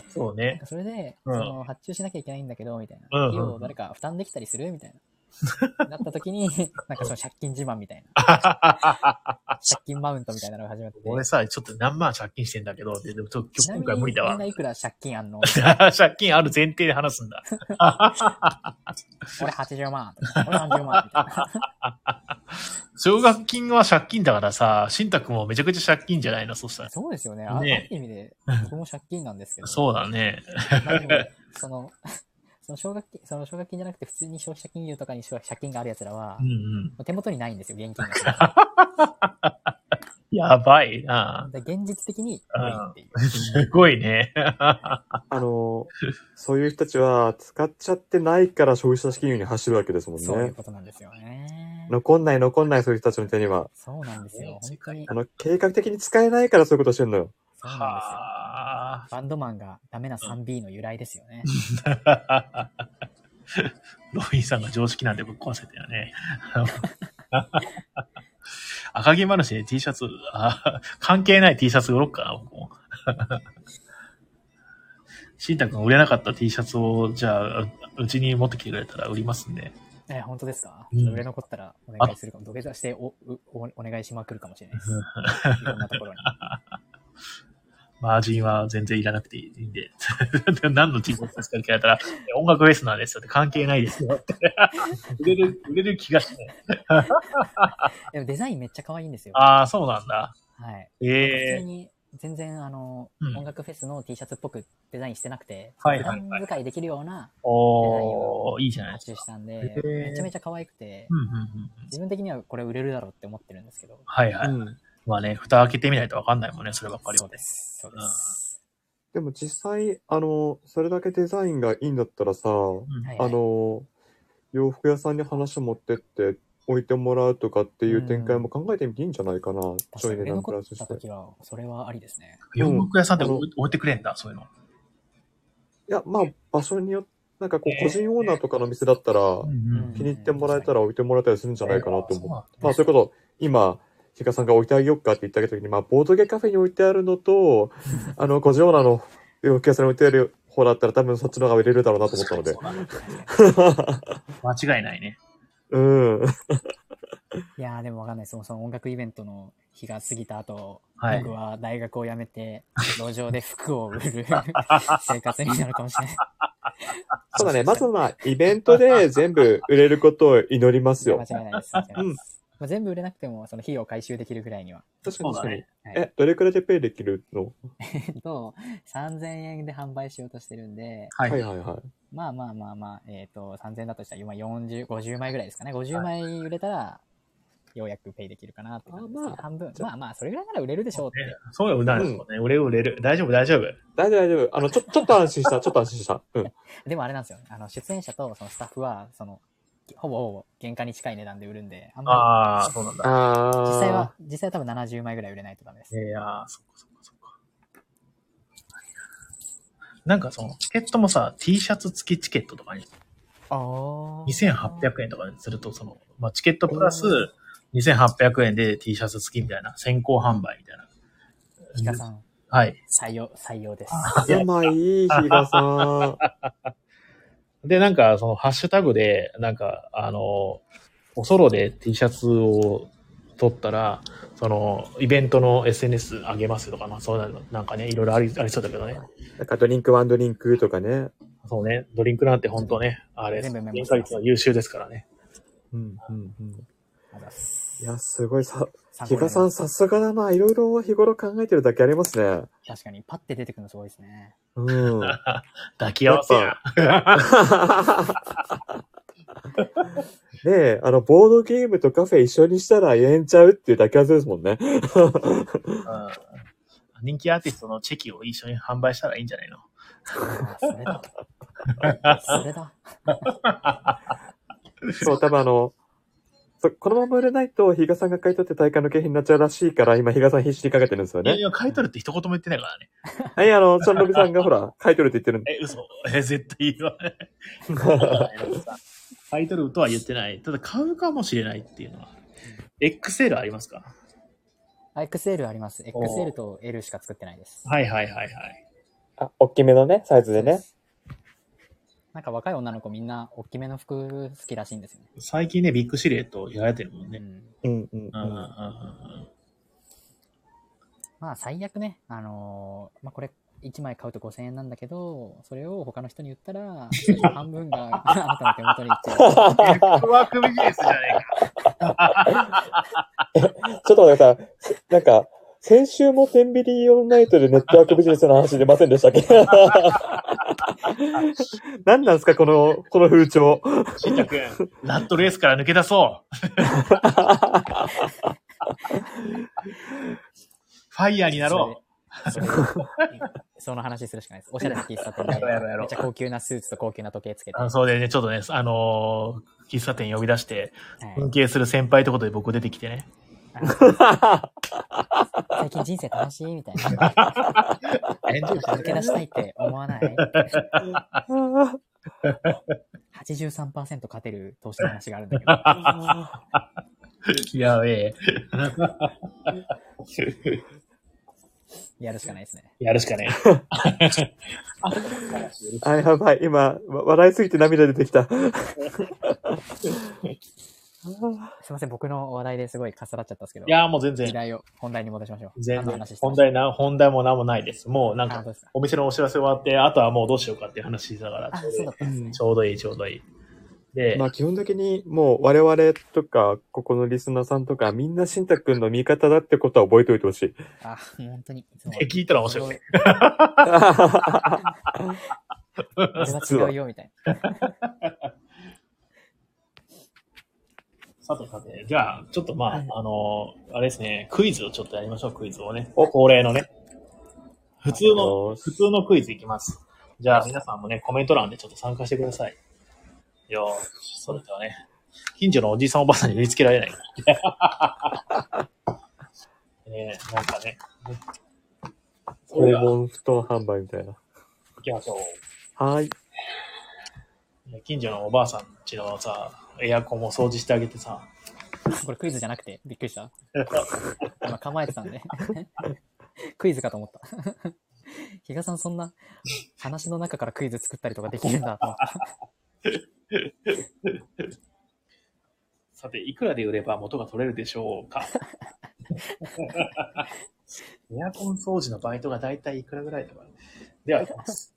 けど。そうね。それで、うんその、発注しなきゃいけないんだけど、みたいな。うんう用を誰か負担できたりするみたいな。なった時に、なんかその借金自慢みたいな。借金マウントみたいなのが始まって。俺さ、ちょっと何万借金してんだけど、ででもちょ今回無理だわみんな。いくら借金あんの？借金ある前提で話すんだ。俺80万。俺30万みたいな。奨学金は借金だからさ、信託もめちゃくちゃ借金じゃないの、そしたら。そうですよね。ああるね意味で、僕も借金なんですけど。そうだね。その、その奨学金、その奨学金じゃなくて普通に消費者金融とかに借金がある奴らはう、んうん。手元にないんですよ、現金が。やばいな。で現実的に無理っていう。すごいね。あの、そういう人たちは使っちゃってないから消費者資金融に走るわけですもんそういうね。ことなんですよね。残んない残んないそういう人たちの手には。そうなんですよ。本当にあ。の、計画的に使えないからそういうことしてんのよ。そうなんですよ。はあ。バンドマンがダメな 3B の由来ですよね。ロビンさんが常識なんでぶっ壊せたよね。赤木マルシェで T シャツ、あ関係ない T シャツ売ろっかな、僕も。シンタ君売れなかった T シャツを、じゃあ、ううちに持ってきてくれたら売りますんで。え、本当ですか、うん売れ残ったらお願いするかも。土下座しておおおお願いしまくるかもしれないです。いろんなところに。マージンは全然いらなくていいんで。何の T シャツですかって聞かれたら、音楽フェスなんですよって関係ないですよって。売れる、売れる気がして。でもデザインめっちゃ可愛いんですよ。ああ、そうなんだ。はい。え普え通に全然あの、うん音楽フェスの T シャツっぽくデザインしてなくて、はいはい使いできるようなおー、いいじゃないですか。発注したんで、へーめちゃめちゃ可愛くて、うんうんうん。自分的にはこれ売れるだろうって思ってるんですけど。はいはい。うん。まあね、蓋開けてみないとわかんないもんね、そればっかりはそうです。そうです。でも実際、あの、それだけデザインがいいんだったらさ、うんはいあの、洋服屋さんに話を持ってって置いてもらうとかっていう展開も考えてみていいんじゃないかな。ちょい値段プラスしてそれはありですね。洋服屋さんでうん置いてくれんだ、そういうの。いや、まあ、場所によって、なんかこえーう、個人オーナーとかの店だったら、ん気に入ってもらえたら置いてもらえたりするんじゃないかなと思う。う。まあ、そういうこと、今、ヒカさんが置いてあげようかって言ってあげたときに、まあ、ボードゲーカフェに置いてあるのと、あの、個人オーナーの洋服屋さんに置いてある方だったら多分そっちの方が売れるだろうなと思ったので。間違いないね。うん。いやーでもわかんない。そもそも音楽イベントの日が過ぎた後、はい僕は大学を辞めて、路上で服を売る生活になるかもしれない。そうだね。まずまあ、イベントで全部売れることを祈りますよ。間違いないです。間違いないですまあ、全部売れなくても、その費用を回収できるぐらいには。確かに確かに。え、どれくらいでペイできるの？えっと、3000円で販売しようとしてるんで、ははいはいはい。まあまあまあまあ、えっ、と、3000円だとしたら今40、50枚ぐらいですかね。50枚売れたら、ようやくペイできるかなって感じです、ねあまあ半分。まあまあ、それぐらいなら売れるでしょうって。ねそうよ、売れるね。売れる売れる。大丈夫、大丈夫。大丈夫大丈夫。あの、ちょ、ちょっと安心した。ちょっと安心した。うん。でもあれなんですよ。あの、出演者とそのスタッフは、その、ほぼほぼ原価に近い値段で売るんで、あんまああ、そうなんだ。実際は、実際は多分70枚ぐらい売れないとダメです。いやー、そっかそっかそっか。なんかその、チケットもさ、T シャツ付きチケットとかに、ああ。2800円とかにすると、その、まあ、チケットプラス2800円で T シャツ付きみたいな、先行販売みたいな。ヒカさん、はい。採用、採用です。うまい、比嘉さん。で、なんか、その、ハッシュタグで、なんか、あの、おソロで T シャツを撮ったら、その、イベントの SNS 上げますとかな、そういうの、なんかね、いろいろありありそうだけどね。なんかドリンクワンドリンクとかね。そうね、ドリンクなんて本当ね、あれ、全部メモ原価率は優秀ですからね。うん、うん、うん。いや、すごいさ、比嘉さんさすがだな。いろいろ日頃考えてるだけありますね。確かに、パッて出てくるのすごいですね。うん。抱き合わせや。ねえ、あの、ボードゲームとカフェ一緒にしたらええんちゃうっていうだけはずですもんね。うん人気アーティストのチェキを一緒に販売したらいいんじゃないの？あそれだ。それだ。そう、多分あの、そこのまま売れないと、比嘉さんが買い取って大会の景品になっちゃうらしいから、今、比嘉さん必死にかけてるんですよね。いやいや、買い取るって一言も言ってないからね。はい、あの、チャンロビさんがほら、買い取るって言ってるんで。え、嘘。え、絶対言わない。買い取るとは言ってない。ただ買うかもしれないっていうのは。XL ありますか？あ XL あります。お XL と L しか作ってないです。はいはいはいはい。あ、大きめのね、サイズでね。なんか若い女の子みんな大きめの服好きらしいんですよね。最近ね、ビッグシルエットやられてるもんね。うん。うん、うん、まあ最悪ね、あのーまあこれ1枚買うと5000円なんだけど、それを他の人に言ったら、半分が あなたの手元に行っちゃう。ワークビジネスじゃねえか。ちょっと待ってください。なんか、先週もテンビリオンナイトでネットワークビジネスの話出ませんでしたっけ？何なんですか、この、この風潮？しんたくん、ラットレースから抜け出そう。ファイヤーになろそれでその話するしかないです。おしゃれな喫茶店で、やろうやろうやろうめっちゃ高級なスーツと高級な時計つけて。そうでね、ちょっとね、あのー喫茶店呼び出して、はい尊敬する先輩ってことで僕出てきてね。最近人生楽しいみたいな。抜 け出したいって思わない？83%勝てる投資の話があるんだけど、やべえ。やるしかないですね。やるしかね あ、やばい。今、わ笑いすぎて涙出てきた。すいません、僕の話題ですごいかさらっちゃったんですけど、いやーもう全然、議題を本題に戻しましょう。全然本題な、本題も何もないです。もうなんかお店のお知らせ終わって、あとはもうどうしようかっていう話だから、あ、そうだったんですね。ちょうどいい、ちょうどいい。で、まあ基本的にもう我々とか、ここのリスナーさんとか、みんなしんたくんの味方だってことは覚えておいてほしい。あ、本当に。え聞いたら面白いね。俺は違うよ、みたいな。さてさて、じゃあ、ちょっとまあ、はいあの、あれですね、クイズをちょっとやりましょう、クイズをね。お恒例のね。普通の、普通のクイズいきます。じゃあ、皆さんもね、コメント欄でちょっと参加してください。よーし、それではね、近所のおじいさんおばあさんに売りつけられない。ねえ、なんかね、そ訪問布団販売みたいな。行きましょはい。う。近所のおばあさんちのさ、エアコンを掃除してあげてさ、これクイズじゃなくて、びっくりした。今構えてたんで。クイズかと思った。比嘉さんそんな話の中からクイズ作ったりとかできるんだと思った。さ さて、いくらで売れば元が取れるでしょうか？エアコン掃除のバイトがだいたいいくらぐらいとか。では、いきます。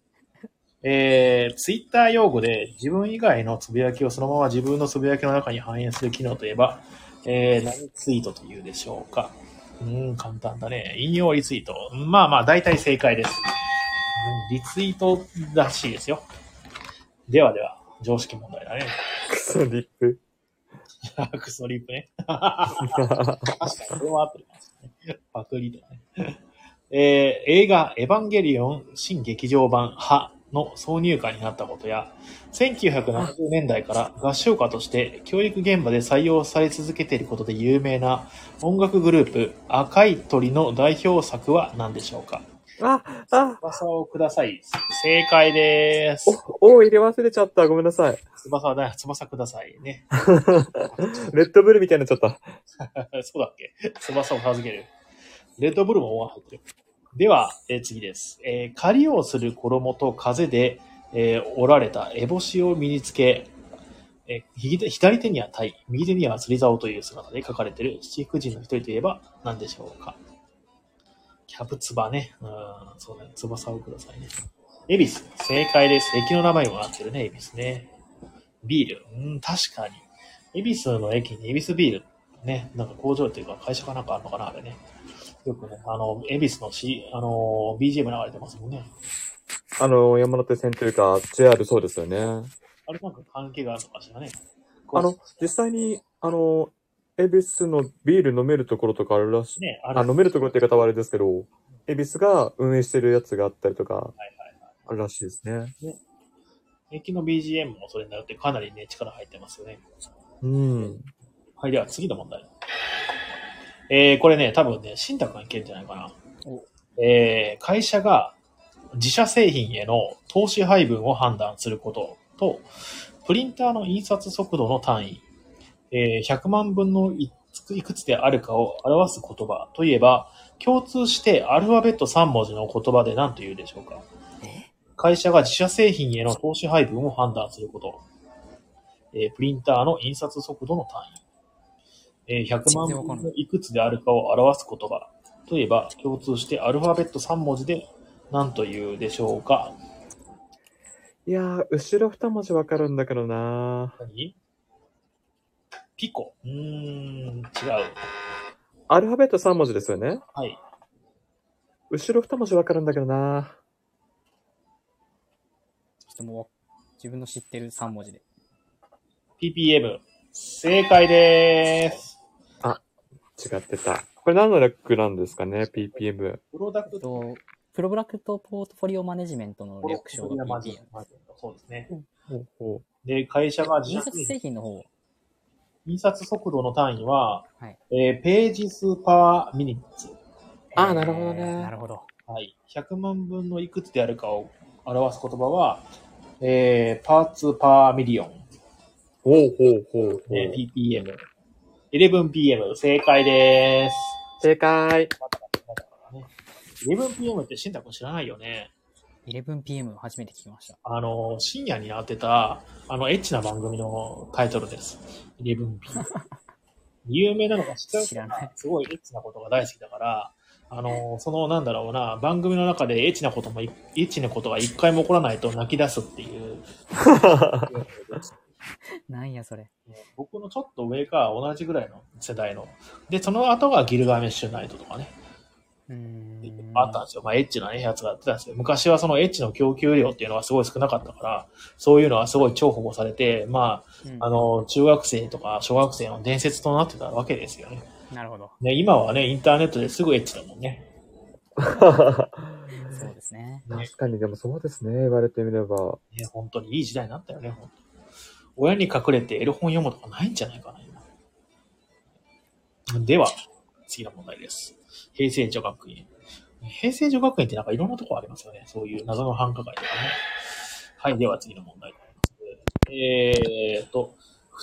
えー、ツイッター用語で自分以外のつぶやきをそのまま自分のつぶやきの中に反映する機能といえば、えー、何ツイートというでしょうかうーん、簡単だね。引用リツイート。まあまあ、大体正解です。うんリツイートらしいですよ。ではでは、常識問題だね。クソリップ。クソリップね。確かに、それは合ってるかもしれない。パクリとかね。えー映画、エヴァンゲリオン新劇場版派の挿入歌になったことや、1970年代から合唱歌として教育現場で採用され続けていることで有名な音楽グループ、赤い鳥の代表作は何でしょうか？あ、あ、翼をください。正解です。お、お入れ忘れちゃった。ごめんなさい。翼だ、翼くださいね。レッドブルみたいになっちゃった。そうだっけ？翼を授ける。レッドブルも入ってる。では、えー次です。えー狩りをする衣と風で、えー折られた烏帽子を身につけ、えー左手には鯛、右手には釣り竿という姿で書かれている七福神の一人といえば何でしょうかキャブツバね。うん、そうね。翼をくださいね。エビス。正解です。駅の名前もなってるね、エビスね。ビール。うん、確かに。エビスの駅にエビスビールね、なんか工場っていうか会社かなんかあるのかな、あれね。よくね、あの、恵比寿のし、あの、BGM 流れてますもんね。あの、山手線というか、JR そうですよね。あれなんか関係があるのかしらね。あの、実際に、あの、恵比寿のビール飲めるところとかあるらしい。ね、あ。飲めるところって言い方はあれですけど、恵比寿が運営してるやつがあったりとか。あるらしいですね。駅の BGM もそれになってかなりね、力入ってますよね。うん。はい、では次の問題。えー、これね、多分ね、新宅がいけるんじゃないかなお。えー、会社が自社製品への投資配分を判断することと、プリンターの印刷速度の単位、えー100万分のいくいくつであるかを表す言葉といえば、共通してアルファベット3文字の言葉で何と言うでしょうか会社が自社製品への投資配分を判断すること。えープリンターの印刷速度の単位。えー100万分のいくつであるかを表す言葉。といえば、共通してアルファベット3文字で何と言うでしょうかいやー、後ろ二文字わかるんだけどな何？ピコ。うーん、違う。アルファベット三文字ですよね。はい。後ろ二文字わかるんだけどなちょっともう、自分の知ってる3文字で。PPM。正解でーす。違ってた。これ何の略なんですかね ?PPM。プロダクトと、プログラクトポートフォリオマネジメントの略称が PPM。そうですね。ほうほで、会社が自印刷社製品製品の方、印刷速度の単位は、はいえーページ数パーミニッツ。あーなるほどねなるほど。はい。100万分のいくつであるかを表す言葉は、えー、 parts per million。う。ほうほうほうほう。えー ppm。11pm。正解です。正解。11pm って新宅知らないよね。11pm 初めて聞きました。あの、深夜にやってた、あの、エッチな番組のタイトルです。11pm。有名なのが知ってる知らない。すごいエッチなことが大好きだから、あの、その、なんだろうな、番組の中でエッチなこともい、エッチなことが一回も起こらないと泣き出すっていう。なんやそれ。僕のちょっと上か同じぐらいの世代の。で、その後がギルガメッシュナイトとかね。うーん。あったんですよ。まあ、エッチなね、やつがやってたんですよ。昔はそのエッチの供給量っていうのはすごい少なかったから、そういうのはすごい重宝されて、まうんあ、あの、中学生とか小学生の伝説となってたわけですよね。なるほど。ね、今はね、インターネットですぐエッチだもんね。そうですね。確かに、でもそうですね。言われてみれば。ね、本当にいい時代になったよね、本当親に隠れてエロ本読むとかないんじゃないかな、では、次の問題です。平成女学院。平成女学院ってなんかいろんなとこありますよね。そういう謎の繁華街とかね。はい、では次の問題です。えーと、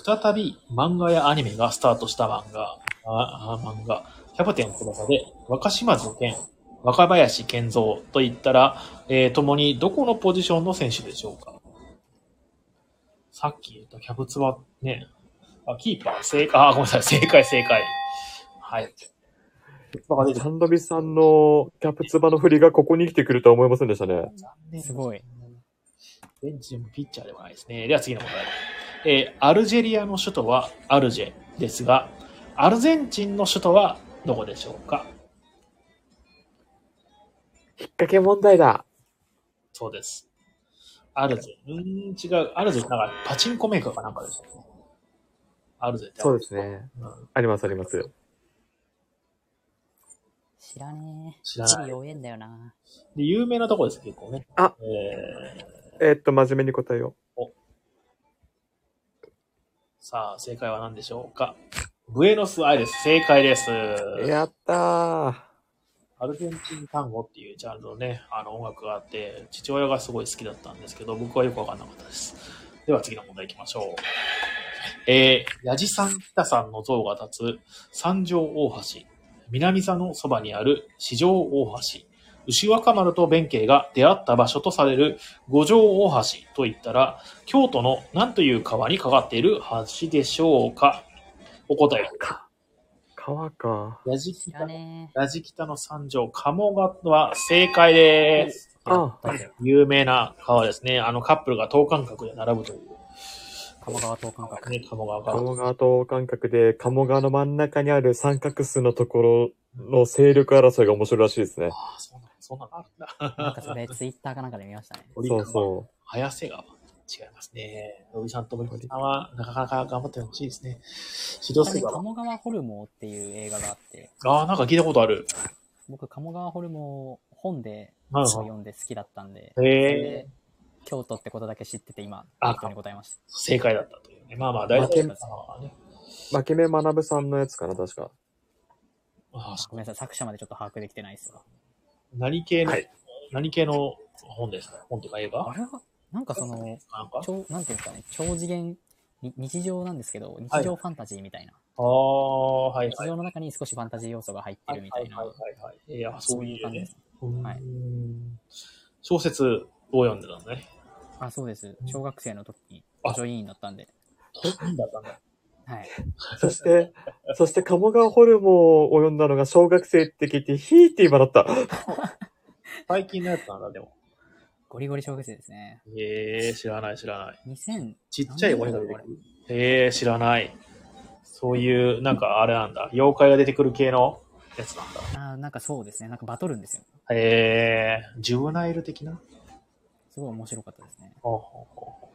再び漫画やアニメがスタートした漫画、ああ漫画、キャプテン翼で若島津健、若林健三といったら、えー、共にどこのポジションの選手でしょうかさっき言ったキャブツはね、あ、キーパー、正解、あ、ごめんなさい、正解、正解。はい。バカ出てサンドビさんのキャプツバの振りがここに来てくるとは思いませんでしたね。残念すごい。ベンチでもピッチャーでもないですね。では次の問題。えーアルジェリアの首都はアルジェですが、アルゼンチンの首都はどこでしょうか？引っ掛け問題だ。そうです。アルゼ。うーん、違う。アルゼってなんかパチンコメーカーかなんかですよね。アルゼってあるそうですね。うんありますあります。知らねえ。知らない弱えんだよな。で、有名なとこです、結構ね。あえーえーっと、真面目に答えよさあ、正解は何でしょうかブエノスアイレス、正解です。う。やったー。アルゼンチン単語っていうジャンルのね、あの音楽があって、父親がすごい好きだったんですけど、僕はよくわかんなかったです。では次の問題行きましょう。えー、ヤジさん北さんの像が立つ三条大橋、南座のそばにある四条大橋、牛若丸と弁慶が出会った場所とされる五条大橋といったら、京都の何という川にかかっている橋でしょうかお答えください。川か。ヤジ知ら北ねラジ北の三条、鴨川は正解です。有名な川ですね。あのカップルが等間隔で並ぶという。鴨川等間隔。ね、鴨川。鴨川と感覚で、鴨川の真ん中にある三角数のところの勢力争いが面白いらしいですね。ああ、そうなの、そうなのあるんだ。なんかそれツイッターかなんかで見ましたね。そうそ早瀬川。違いますね。ロビさんと森さんはなかなか頑張ってほしいですね。指導する鴨川ホルモーっていう映画があって、ああ、なんか聞いたことある。僕鴨川ホルモー本で読んで好きだったんで、へえ京都ってことだけ知ってて今、あ適当に答えました。正解だったというね。まあまあ、大負け体。ああね、う。負け目学さんのやつかな、確か。ああそごめんなさい、作者までちょっと把握できてないですわ。う何系の、はい何系の本ですか？本とか映画？あれは、なんかその、なんか？超、なんていうんですかね、超次元、に日常なんですけど、日常ファンタジーみたいな。ああ、はい日はい。常の中に少しファンタジー要素が入ってるみたいなはい、はいはいはい。いや、そそうういうう感じです。。はい小説を読んでたのね。あ、そうです。小学生の時に助委員だったんで。いいんだったんだ。はい。そして、そして鴨川ホルモンを読んだのが小学生って聞いて、ヒーって今だった。最近のやつなんだ、でも。ゴリゴリ小学生ですね。へえ、知らない知らない。2000、ちっちゃい鬼が出てくる。へえ、知らない。そういう、なんかあれなんだ。妖怪が出てくる系のやつなんだ。あーなんかそうですね。なんかバトるんですよ。へえ、ジュブナイル的な？すごい面白かったですね。ほうほうほう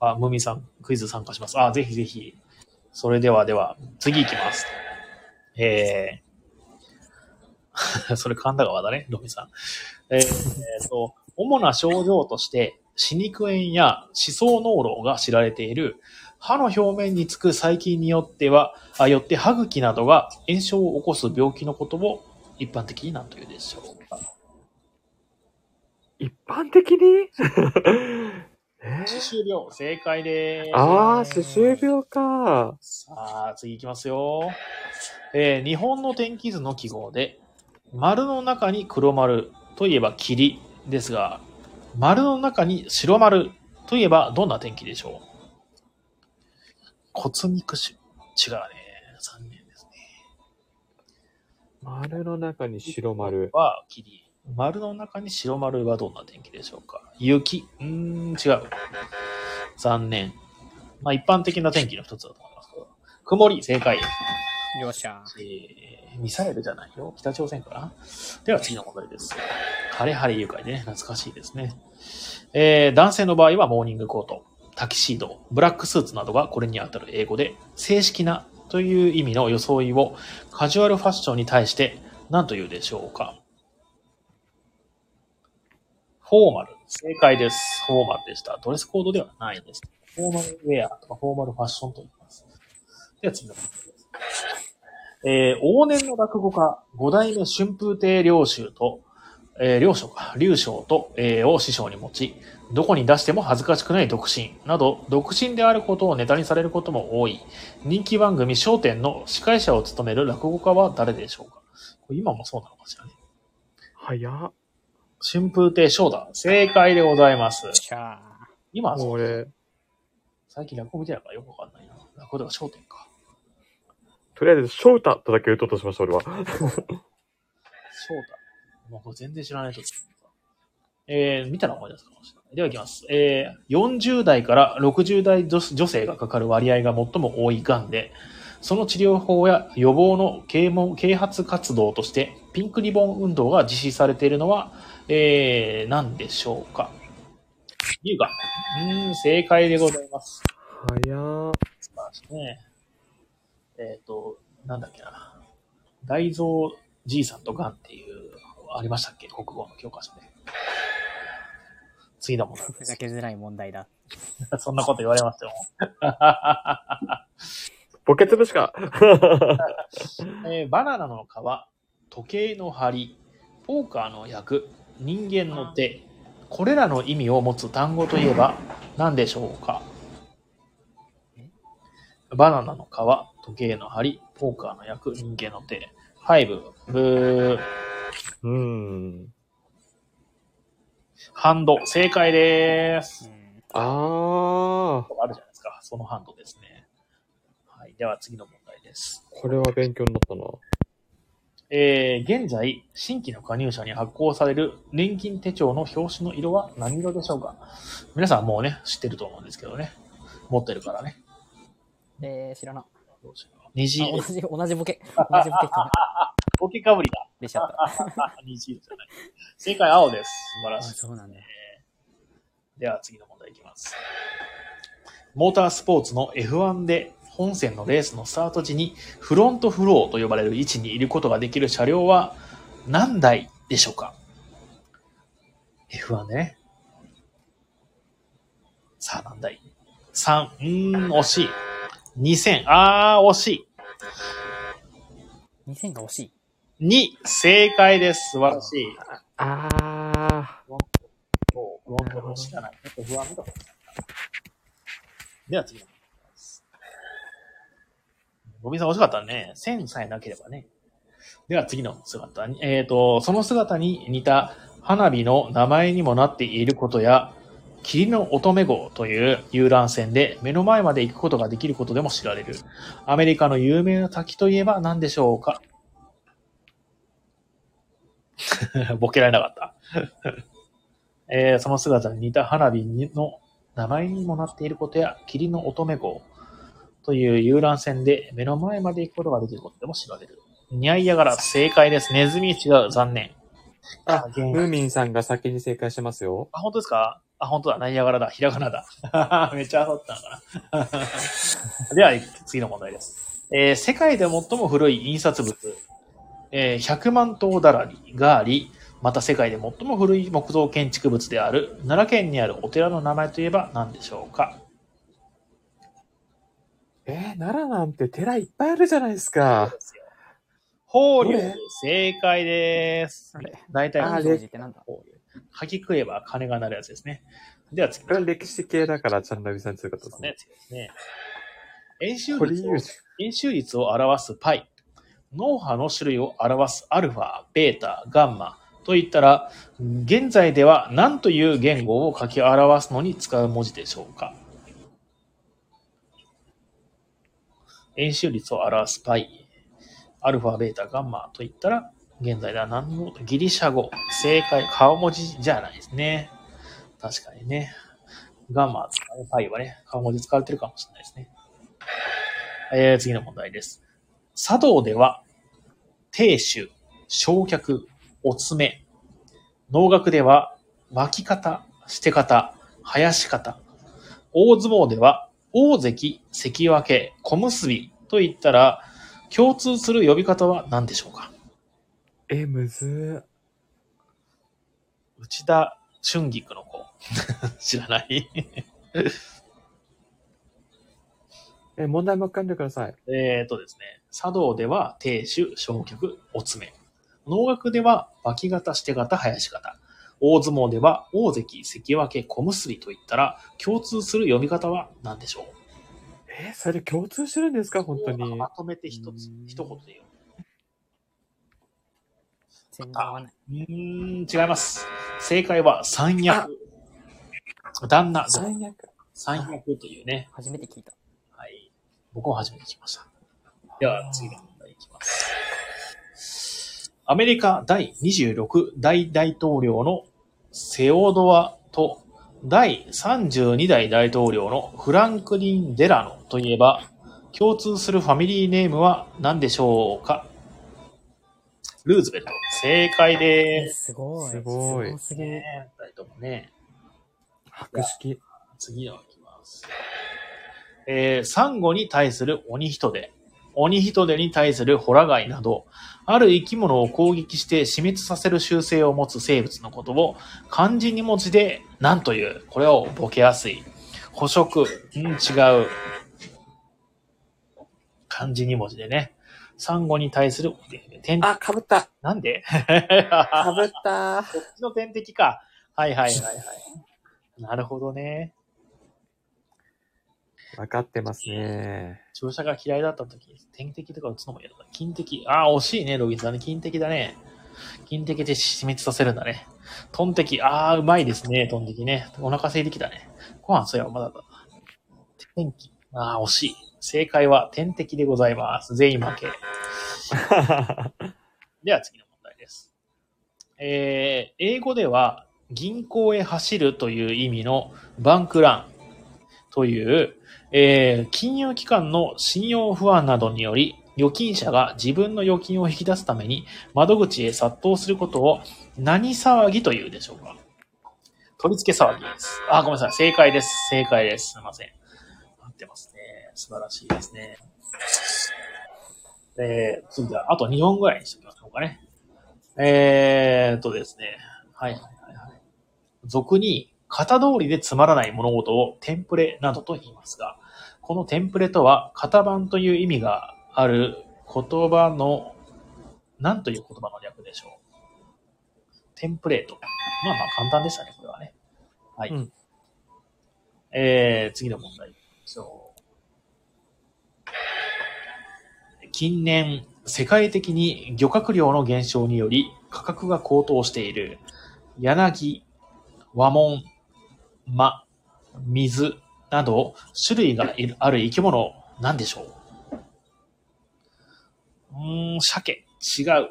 あ、ムミさん、クイズ参加します。あ、ぜひぜひ。それではでは、次行きます。えー、それ神田川だね、ロミさん。えーえーと、主な症状として、歯肉炎や歯槽膿漏が知られている、歯の表面につく細菌によっては、あよって歯茎などが炎症を起こす病気のことを一般的に何というでしょうか。一般的に？え歯周病、正解です。ああ、歯周病か。さあ、次行きますよ。えー日本の天気図の記号で、丸の中に黒丸といえば霧ですが、丸の中に白丸といえばどんな天気でしょう？骨肉腫。違うね。残念ですね。丸の中に白丸。は霧。丸の中に白丸はどんな天気でしょうか？雪。うーん、違う。残念。まあ一般的な天気の一つだと思いますけど。曇り、正解。よっしゃ。えー、ミサイルじゃないよ。北朝鮮かな。では次の問題です。晴れ晴れ愉快でね、懐かしいですね。えー、男性の場合はモーニングコート、タキシード、ブラックスーツなどがこれにあたる英語で、正式なという意味の装いをカジュアルファッションに対して何と言うでしょうかフォーマル。正解です。フォーマルでした。ドレスコードではないです。フォーマルウェアとかフォーマルファッションと言います。では次の問題です。えー往年の落語家、五代目春風亭良州と、えー、良将か、劉将と、えーを師匠に持ち、どこに出しても恥ずかしくない独身など、独身であることをネタにされることも多い、人気番組笑点の司会者を務める落語家は誰でしょうか？これ今もそうなのかしらね。早っ。春風亭昇太。正解でございます。今はそう、俺、最近落語見てないからよくわかんないな。これが焦点か。とりあえず、翔太とだけ言うととしました、俺は。翔太。もうこれ全然知らないと。えー、見たら思い出すかもしれない。では行きます。えー、40代から60代女女性がかかる割合が最も多い癌で、その治療法や予防の啓蒙啓発活動として、ピンクリボン運動が実施されているのは、えー、何でしょうか？乳がん。うーん、正解でございます。早ー。素晴らしいね。えっ、と、なんだっけな。大蔵じいさんとガンっていう、ありましたっけ？国語の教科書で。次の問題ふざけづらい問題だ。そんなこと言われましても。ボケつぶしか。えーバナナの皮、時計の針、ポーカーの役、人間の手、これらの意味を持つ単語といえば何でしょうか？バナナの皮、時計の針、ポーカーの役、人間の手。ファイブ、ブー、うーん。ハンド、正解です。ん。あー。あるじゃないですか。そのハンドですね。はい。では次の問題です。これは勉強になったな。えー、現在、新規の加入者に発行される年金手帳の表紙の色は何色でしょうか？皆さんもうね、知ってると思うんですけどね。持ってるからね。えー、知らな。どうしよう虹同。じ、同じボケ。同じボケか。ボケかぶりだ。出ちゃった。虹色じゃない。正解、青です。素晴あ、らしい。そうなんだ。では次の問題いきます。モータースポーツの F1 で本線のレースのスタート時にフロントフローと呼ばれる位置にいることができる車両は何台でしょうか ?F1 でね。さあ何台 ?3、うーん、惜しい。2000、あー、惜し2000が惜しい。い。2、正解です。素晴らしい。あーしかない。ちょっと不安だ。では次の問題です。ゴミさん惜しかったね。線さえなければね。では次の姿に、えっ、と、その姿に似た花火の名前にもなっていることや、霧の乙女号という遊覧船で目の前まで行くことができることでも知られる。アメリカの有名な滝といえば何でしょうか？ボケられなかった。えーその姿に似た花火の名前にもなっていることや、霧の乙女号という遊覧船で目の前まで行くことができることでも知られる。にゃいやがら正解です。ネズミ違う。残念。あムーミンさんが先に正解してますよ。あ、本当ですか？あ、本当だ。ナイアガラだ。ひらがなだ。めっちゃ焦ったのかな。では、次の問題です。えー世界で最も古い印刷物、えー100万頭だらりがあり、また世界で最も古い木造建築物である奈良県にあるお寺の名前といえば何でしょうか？えー、奈良なんて寺いっぱいあるじゃないですか。法隆正解です。大体、法あれ法隆ってなんだ？隆。書き食えば金が鳴るやつですね。では次これは歴史系だから、チャンナビさん強かったですね。ね、次ですね。円周率を堀裕二。円周率を表す π、脳波の種類を表すアルファ、ベータ、ガンマといったら、現在では何という言語を書き表すのに使う文字でしょうか円周率を表す π、アルファ、ベータ、ガンマといったら、現在では何のギリシャ語、正解、顔文字じゃないですね。確かにね。ガンマ、パイはね、顔文字使われてるかもしれないですね。えー、次の問題です。茶道では、亭主、焼却、お詰め。能楽では、巻き方、捨て方、生やし方。大相撲では、大関、関脇、小結といったら、共通する呼び方は何でしょうか？え、むずー。内田春菊の子。知らない？え、問題も書んでください。えーとですね、茶道では亭主、焼却、お詰め。能楽では脇型、して型、生やし型。大相撲では大関、関脇、小結といったら共通する読み方は何でしょう？え、それ共通してるんですか？本当に。まとめて一つう、ん一言で言う。全然合わない。うーん、違います。正解は三役。旦那、最悪。三役というね。初めて聞いた。はい。僕も初めて聞きました。では、次の問題いきます。アメリカ第26代大統領のセオドアと第32代大統領のフランクリン・デラノといえば、共通するファミリーネームは何でしょうか？ルーズベルト。正解です。すごい。すごいすぎる。ね二人ともね。博識。次のいきます。えー、サンゴに対する鬼人手、鬼人手に対するホラガイなど、ある生き物を攻撃して死滅させる習性を持つ生物のことを漢字2文字で何というこれをボケやすい。捕食。ん違う。漢字2文字でね。サンゴに対する天あ、かぶった。なんで？かぶった。こっちの天敵か。はいはいはいはい。なるほどね。わかってますね。注射が嫌いだった時、天敵とか打つのも嫌だった。金敵。ああ、惜しいね、ロギスだね。金敵だね。金敵で死滅させるんだね。トン敵。ああ、うまいですね、トン敵ね。お腹空いてきたね。ご飯、そうや、まだだ。天気。ああ、惜しい。正解は天敵でございます。全員負け。では次の問題です。えー、英語では銀行へ走るという意味のバンクランという、えー金融機関の信用不安などにより預金者が自分の預金を引き出すために窓口へ殺到することを何騒ぎというでしょうか取り付け騒ぎです。あ、ごめんなさい。正解です。正解です。すいません。合ってますね。素晴らしいですね。えー、次は、あと2問ぐらいにしておきましょうかね。えーっとですね。はいはいはいはい。俗に、型通りでつまらない物事をテンプレなどと言いますが、このテンプレとは、型番という意味がある言葉の、何という言葉の略でしょう。テンプレート。まあまあ簡単でしたね、これはね。はい。うんえー、次の問題。そう。近年、世界的に漁獲量の減少により価格が高騰している柳、和紋、間、水など種類がある生き物なんでしょう？うん、鮭、違う。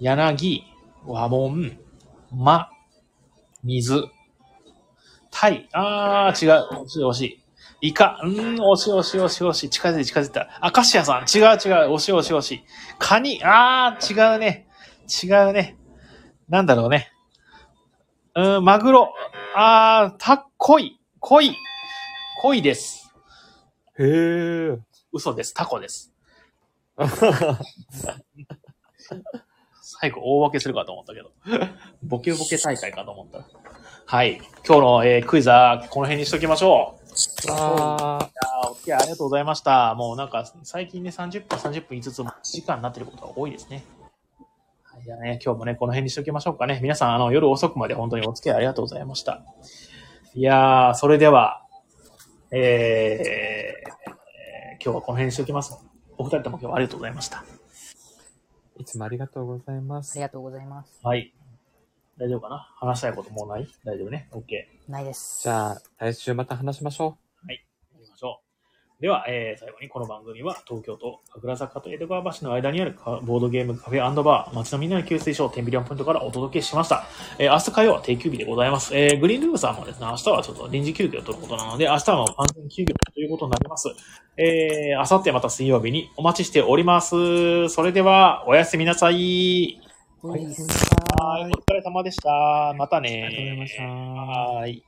柳、和紋、間、水、タイ、あー、違う。惜しい惜しい。イカ、うーん、惜しい惜しい惜しい惜しい。近づいて近づいた。アカシアさん、違う違う。惜しい惜しい惜しい。カニ、あー、違うね。違うね。なんだろうね。うーん、マグロ、あー、た、恋、恋、恋です。へえ。嘘です。タコです。最後、大分けするかと思ったけど。ボケボケ大会かと思った。はい。今日の、えークイズはこの辺にしときましょう。わあーお付き合いありがとうございました。もうなんか、最近ね、30分、30分言いつつも、1時間になってることが多いですね。はい。じゃあね、今日もね、この辺にしときましょうかね。皆さん、あの、夜遅くまで本当にお付き合いありがとうございました。いやー、それでは、えー、今日はこの辺にしときます。お二人とも今日はありがとうございました。いつもありがとうございますあり。がとうございます。はい。大丈夫かな？話したいこともうない？大丈夫ね？OK。ないです。じゃあ、来週また話しましょやりましょう。では、えー最後にこの番組は東京都神楽坂と江戸川橋の間にあるカボードゲームカフェバー、街のみんなの給水所、テンビリオンポイントからお届けしました。えー明日火曜は定休日でございます。えーグリーンルームさんもですね、明日はちょっと臨時休業ということなので、明日はもう完全休業ということになります。えー、明後日また水曜日にお待ちしております。それでは、おやすみなさい。はい。はい、お疲れ様でした。またね。ありがとうございましたはい。